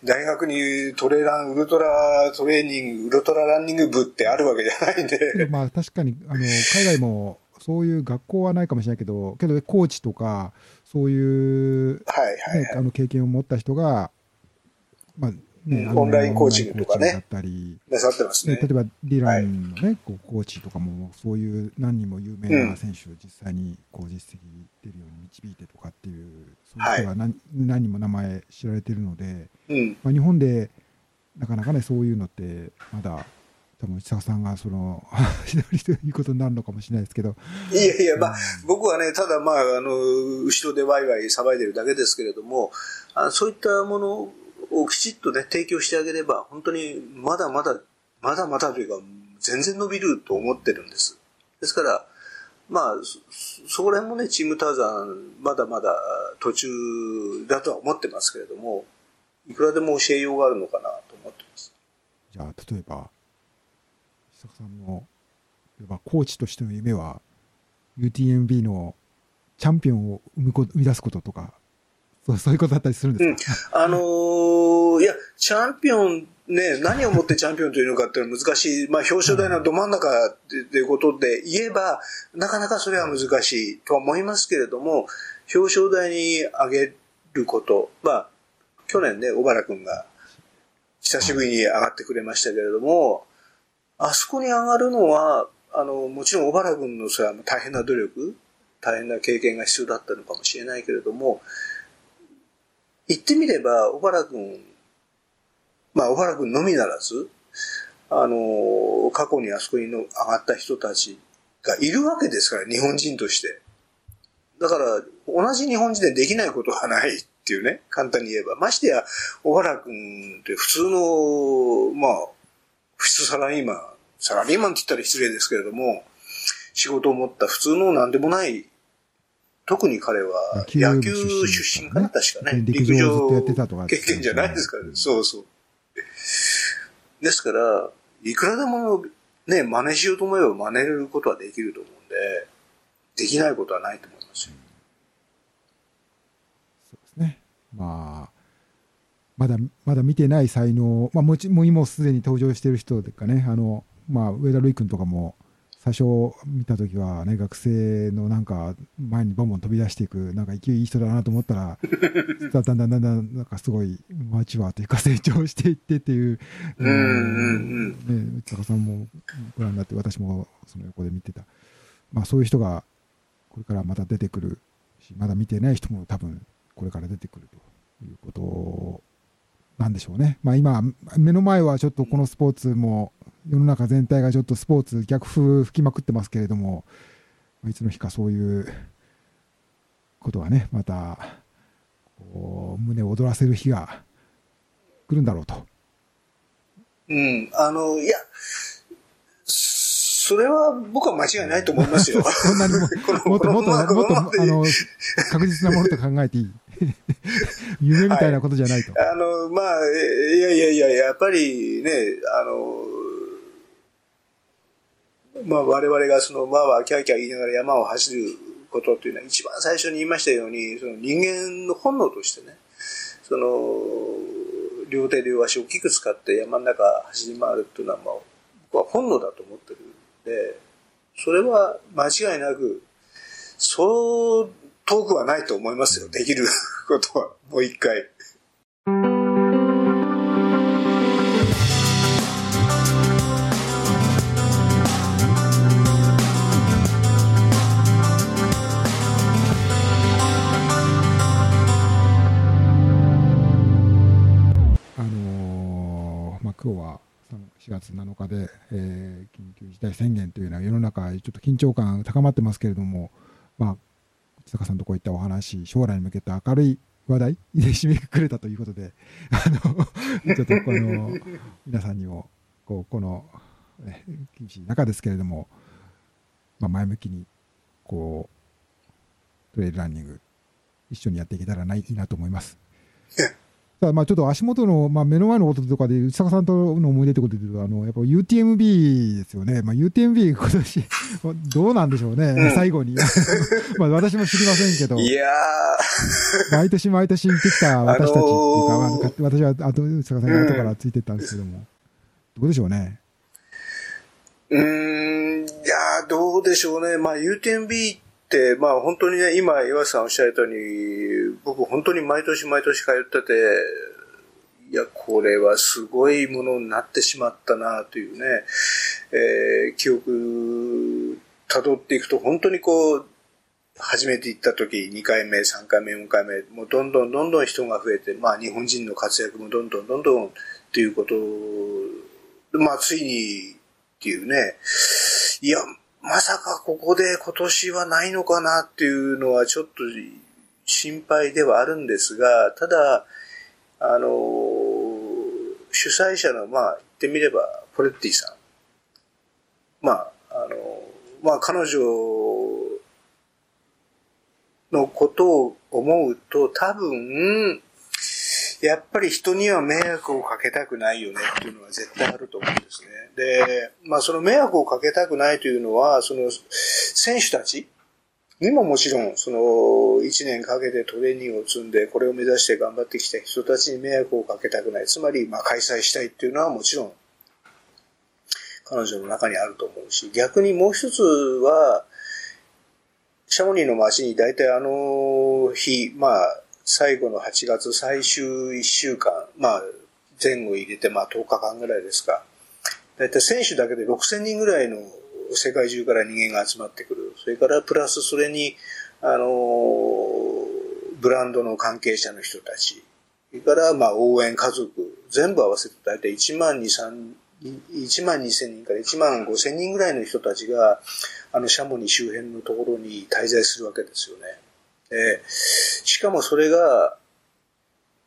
大学にトレラン、ウルトラトレーニング、ウルトラランニング部ってあるわけじゃないんで。まあ確かに、あの、海外もそういう学校はないかもしれないけど、けど、コーチとか、そういう、はいはい、あの経験を持った人が、まあね、オンラインコーチングとかね。だったり、なさってますね。例えば、リランのね、はい、こうコーチとかも、そういう何人も有名な選手を実際にこう実績出るように導いてとかっていう、そういう人が何,、はい、何人も名前知られてるので、うん、まあ、日本でなかなかね、そういうのってまだ多分内坂さんがその一人ということになるのかもしれないですけど。いやいや、まあ、僕はね、ただまあ、あの、後ろでワイワイ騒いでるだけですけれども、あそういったものをきちっとね、提供してあげれば、本当にまだまだ、まだまだというか、全然伸びると思ってるんです。ですから、まあ、そこら辺もね、チームターザン、まだまだ途中だとは思ってますけれども、いくらでも教えようがあるのかなと思ってます。じゃあ、例えば、坂さんのコーチとしての夢は UTMB のチャンピオンを生み生み出すこととかそうそういうことだったりするんですか、うん、あのー、いや、チャンピオンね、何をもってチャンピオンというのかっていうのは難しい。まあ、表彰台のど真ん中っていうことで言えば、なかなかそれは難しいとは思いますけれども、表彰台に上げること、まあ、去年ね、小原君が久しぶりに上がってくれましたけれども、あそこに上がるのは、あの、もちろん小原君のそれは大変な努力、大変な経験が必要だったのかもしれないけれども、言ってみれば、小原君、まあ、小原君のみならず、あの、過去にあそこにの上がった人たちがいるわけですから、日本人として。だから、同じ日本人でできないことはないっていうね、簡単に言えば。ましてや、小原君って普通の、まあ、普通サラリーマン、サラリーマンって言ったら失礼ですけれども、仕事を持った普通の何でもない、特に彼は野球出身かな、確かね。陸上経験じゃないですからね。そうそう。ですから、いくらでもね、真似しようと思えば真似ることはできると思うんで、できないことはないと思いますよ。そうですね。まあ、まだまだ見てない才能、まあ、もちもう今すでに登場している人かね、あのまあ、上田瑠衣君とかも、最初見た時はね、学生のなんか前にボンボン飛び出していく、なんか勢いいい人だなと思ったら、だんだんだんだんだんなんかすごいマチュアというか成長していってっていう、うん、ね、内坂さんもご覧になって、私もその横で見てた。まあそういう人がこれからまた出てくるし、まだ見てない人も多分これから出てくるということなんでしょうね。まあ今、目の前はちょっとこのスポーツも、世の中全体がちょっとスポーツ逆風吹きまくってますけれども、いつの日かそういうことがね、また、こう、胸を躍らせる日が来るんだろうとうん。あの、いや、それは僕は間違いないと思いますよ。こんなにも、もっともっと、もっと、あの、確実なものと考えていい？夢みたいなことじゃないと。はい、あの、まあ、いやいやいや、やっぱりね、あの、まあ我々がその、まあまあ、キャーキャー言いながら山を走ることっていうのは一番最初に言いましたように、その人間の本能としてね、その、両手両足を大きく使って山の中走り回るっていうのは、まあ、僕は本能だと思ってるんで、それは間違いなく、そう遠くはないと思いますよ。できることは、もう一回。今日は4月7日で、えー、緊急事態宣言というのは世の中ちょっと緊張感高まってますけれども、まあ、内坂さんとこういったお話、将来に向けた明るい話題で締めくくれたということで、あの、ちょっとこの、皆さんにも、こう、この、ね、厳しい中ですけれども、まあ、前向きに、こう、トレイルランニング、一緒にやっていけたらないいなと思います。まあちょっと足元の、まあ、目の前のこととかで、内坂さんとの思い出ってことで言うと、あの、やっぱ UTMB ですよね。まあ UTMB 今年、どうなんでしょうね、うん、最後に。まあ私も知りませんけど。いや毎年毎年行ってきた私たちっていうか、あのー、私は後、内坂さんが後からついてったんですけども、うん、どうでしょうね。うん、いやどうでしょうね。まあ UTMB って、まあ本当にね、今岩瀬さんおっしゃったように、僕本当に毎年毎年通ってて、いや、これはすごいものになってしまったなというね、えー、記憶辿っていくと本当にこう、初めて行った時、2回目、3回目、4回目、もうどんどんどんどん人が増えて、まあ日本人の活躍もどんどんどんどんっていうこと、まあついにっていうね、いや、まさかここで今年はないのかなっていうのはちょっと心配ではあるんですが、ただ、あの、主催者の、まあ、言ってみれば、ポレッティさん。まあ、あの、まあ、彼女のことを思うと、多分、やっぱり人には迷惑をかけたくないよねっていうのは絶対あると思うんですね。で、まあその迷惑をかけたくないというのは、その選手たちにももちろん、その一年かけてトレーニングを積んで、これを目指して頑張ってきた人たちに迷惑をかけたくない。つまり、まあ開催したいっていうのはもちろん、彼女の中にあると思うし、逆にもう一つは、シャモニーの街に大体あの日、まあ、最後の8月最終1週間、まあ、前後入れて、まあ、10日間ぐらいですか。だいたい選手だけで6000人ぐらいの世界中から人間が集まってくる。それからプラスそれに、あの、ブランドの関係者の人たち。それから、まあ、応援家族。全部合わせてだいたい1万2、3、1万2千人から1万5千人ぐらいの人たちが、あの、シャモニ周辺のところに滞在するわけですよね。えー、しかもそれが、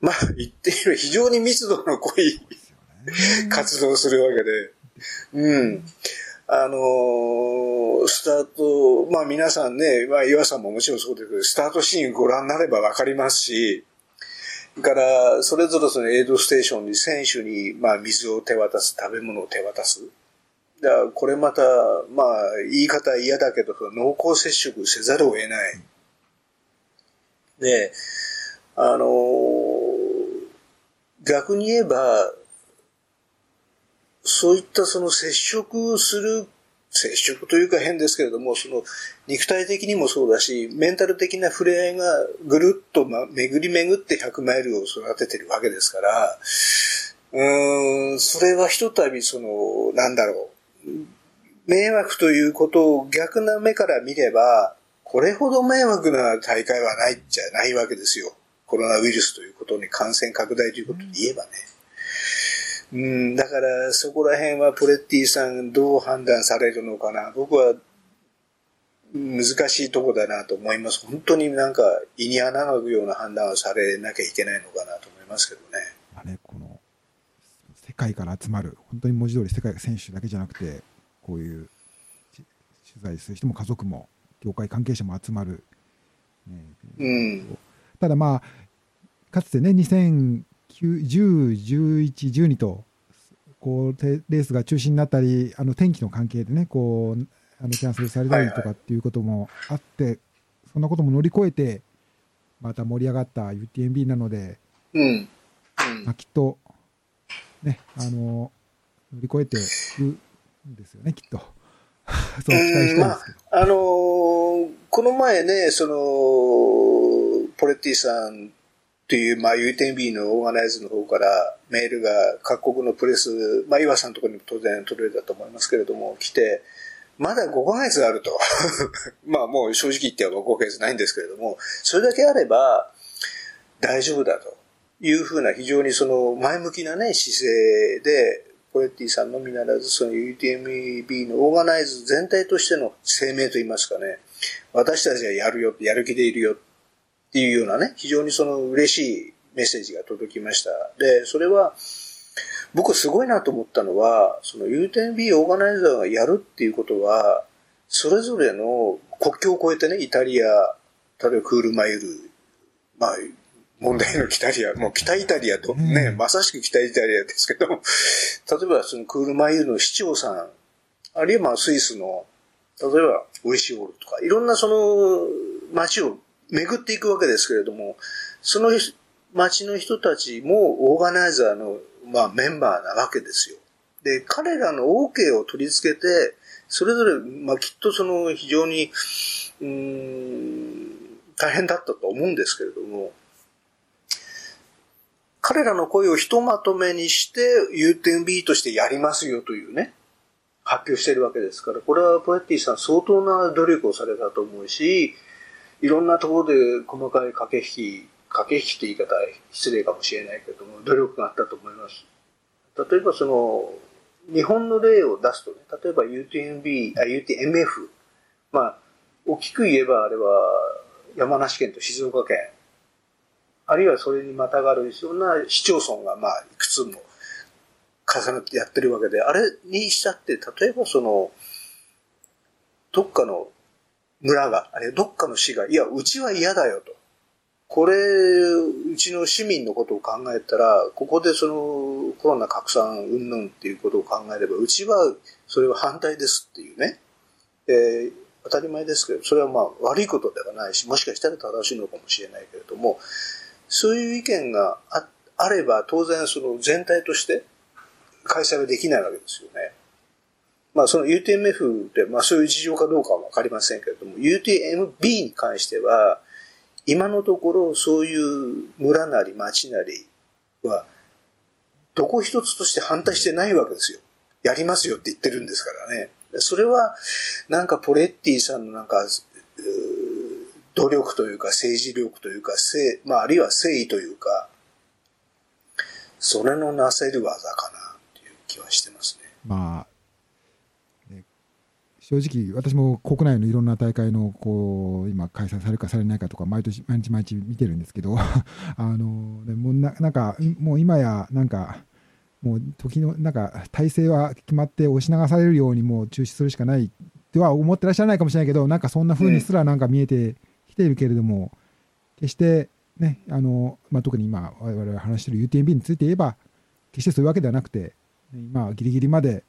まあ言ってみれば非常に密度の濃い活動するわけで、うん。あのー、スタート、まあ皆さんね、まあ岩さんももちろんそうですけど、スタートシーンご覧になればわかりますし、から、それぞれそのエイドステーションに選手に、まあ水を手渡す、食べ物を手渡す。だこれまた、まあ言い方嫌だけど、濃厚接触せざるを得ない。で、あの逆に言えば、そういったその接触する、接触というか変ですけれども、その肉体的にもそうだし、メンタル的な触れ合いがぐるっと、ま、巡り巡って100マイルを育ててるわけですから、うん、それはひとたびその、なんだろう、迷惑ということを逆な目から見れば、これほど迷惑な大会はないじゃないわけですよ。コロナウイルスということに感染拡大ということで言えばね。うん、だからそこら辺はプレッティさんどう判断されるのかな。僕は難しいとこだなと思います。本当になんか胃に穴がくような判断をされなきゃいけないのかなと思いますけどね。あれ、この世界から集まる、本当に文字通り世界選手だけじゃなくて、こういう取材する人も家族も、業界関係者も集まる。ね、う。ん、ただまあ、かつてね、2010、11、12と、こう、レースが中止になったり、あの天気の関係でね、こう、あのキャンセルされたりとかっていうこともあって、はいはい、そんなことも乗り越えて、また盛り上がった UTMB なので、うん、うん、まあ、きっと、ね、あの、乗り越えていくんですよね、きっと。そう期待したいですけど。まあ、あのー、この前ね、その、ポレッティさんという、まあ、UTMB のオーガナイズの方からメールが各国のプレス、まあ、岩さんのところにも当然届いたと思いますけれども、来て、まだ5ヶ月あると。まあもう正直言っては5ヶ月ないんですけれども、それだけあれば大丈夫だというふうな非常にその前向きなね、姿勢で、ポレッティさんのみならず、その UTMB のオーガナイズ全体としての声明といいますかね、私たちはやるよ、やる気でいるよっていうようなね、非常にその嬉しいメッセージが届きました。で、それは、僕すごいなと思ったのは、その UTMB オーガナイザーがやるっていうことは、それぞれの国境を越えてね、イタリア、例えばクールマイル、まあ、問題の北イタリア、もう北イタリアと。ね、うん、まさしく北イタリアですけど、例えばそのクールマイルの市長さん、あるいはまあスイスの、例えばウイシオールとか、いろんなその街を巡っていくわけですけれども、その街の人たちもオーガナイザーのまあメンバーなわけですよ。で、彼らの OK を取り付けて、それぞれ、まあきっとその非常に、うーん、大変だったと思うんですけれども、彼らの声をひとまとめにして UTMB としてやりますよというね、発表してるわけですから、これはポエティさん相当な努力をされたと思うし、いろんなところで細かい駆け引き、駆け引きって言い方は失礼かもしれないけども、努力があったと思います。例えばその、日本の例を出すとね、例えば UTMB、あ、UTMF、まあ、大きく言えばあれは山梨県と静岡県、あるいはそれにまたがるような市町村がまあ、いくつも重なってやってるわけで、あれにしたって、例えばその、どっかの村が、あれどっかの市が、いや、うちは嫌だよと。これ、うちの市民のことを考えたら、ここでそのコロナ拡散云々っていうことを考えれば、うちはそれは反対ですっていうね。えー、当たり前ですけど、それはまあ悪いことではないし、もしかしたら正しいのかもしれないけれども、そういう意見がああれば、当然その全体として開催はできないわけですよね。まあその UTMF って、まあそういう事情かどうかはわかりませんけれども、UTMB に関しては、今のところそういう村なり町なりは、どこ一つとして反対してないわけですよ。やりますよって言ってるんですからね。それは、なんかポレッティさんのなんか、努力というか政治力というか、まああるいは誠意というか、それのなせる技かなっていう気はしてますね。まあ、正直、私も国内のいろんな大会のこう今、開催されるかされないかとか、毎年、毎日毎日見てるんですけど、あのでもななんか、もう今や、なんか、もう時の、なんか、体制は決まって押し流されるように、もう中止するしかないとは思ってらっしゃらないかもしれないけど、なんかそんな風にすらなんか見えてきているけれども、決してね、あのまあ、特に今、我々が話している UTMB について言えば、決してそういうわけではなくて、今、ギリギリまで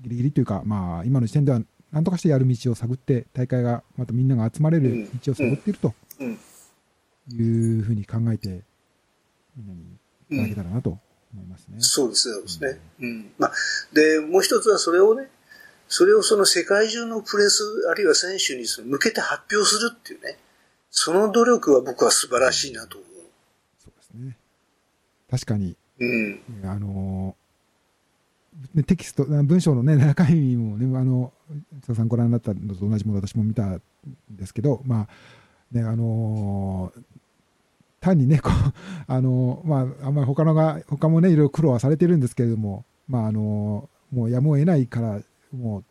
ギリギリというか、まあ、今の時点では、なんとかしてやる道を探って、大会が、またみんなが集まれる道を探っているというふうに考えて、みんなにいただけたらなと思いますね。うん、そうですそうですね。うん。まあ、で、もう一つはそれをね、それをその世界中のプレス、あるいは選手に向けて発表するっていうね、その努力は僕は素晴らしいなと思う。そうですね。確かに、うん、あのーテキスト、文章のね、中身もね、あの、津田さんご覧になったのと同じもの私も見たんですけど、まあ、ね、あのー、単にね、こう、あのー、まあ、あんまり他のが、他もね、いろいろ苦労はされてるんですけれども、まあ、あのー、もうやむを得ないから、もう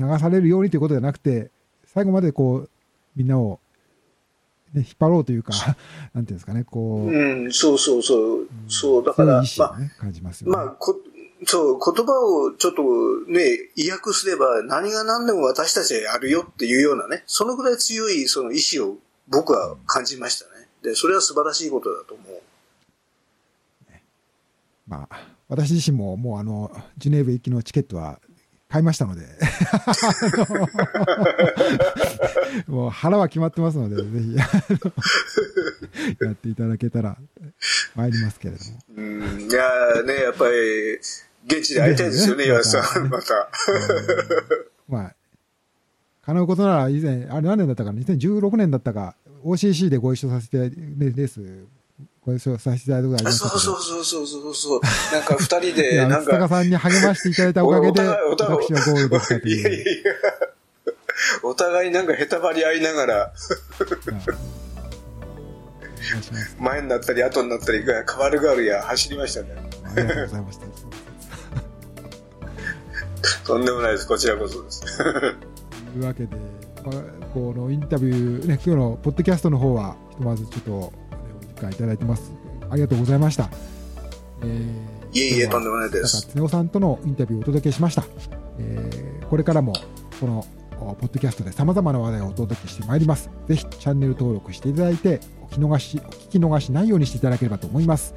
流されるようにということじゃなくて、最後までこう、みんなをね、引っ張ろうというか、なんていうんですかね、こう。うん、そうそうそう。そう、だから、ね、まあ、感じますよね。まあこ、そう、言葉をちょっとね、意訳すれば何が何でも私たちはやるよっていうようなね、そのぐらい強いその意志を僕は感じましたね。で、それは素晴らしいことだと思う。まあ、私自身ももうあの、ジュネーブ行きのチケットは買いましたので。もう腹は決まってますので、ぜひやっていただけたら参りますけれども。うん、いやね、やっぱり、現地で会いたいですよね、岩井さん、また。まあ、叶うことなら以前、あれ何年だったか、2016年だったか、OCC でご一緒させて、レース、ご一緒させていただいたことありますそうそうそうそうそうそう。なんか二人で、なんか。坂さんに励ましていただいたおかげで、私はゴールできたという。いやいや。お互いなんかへたばり合いながら。前になったり後になったり、変わる変わるや走りましたね。ありがとうございました。とんでもないです。こちらこそです。というわけで、まあ、このインタビュー、ね、今日のポッドキャストの方は、ひとまずちょっとお時間いただいてます。ありがとうございました。えー、いえいえ、とんでもないです。常さんとのインタビューをお届けしました。えー、これからも、このポッドキャストで様々な話題をお届けしてまいります。ぜひチャンネル登録していただいて、お聞き逃し、お聞き逃しないようにしていただければと思います。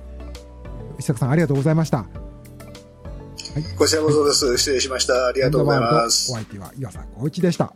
石坂さん、ありがとうございました。はい、こちらこそです。失礼しました。ありがとうございます。お相手は岩佐光一でした。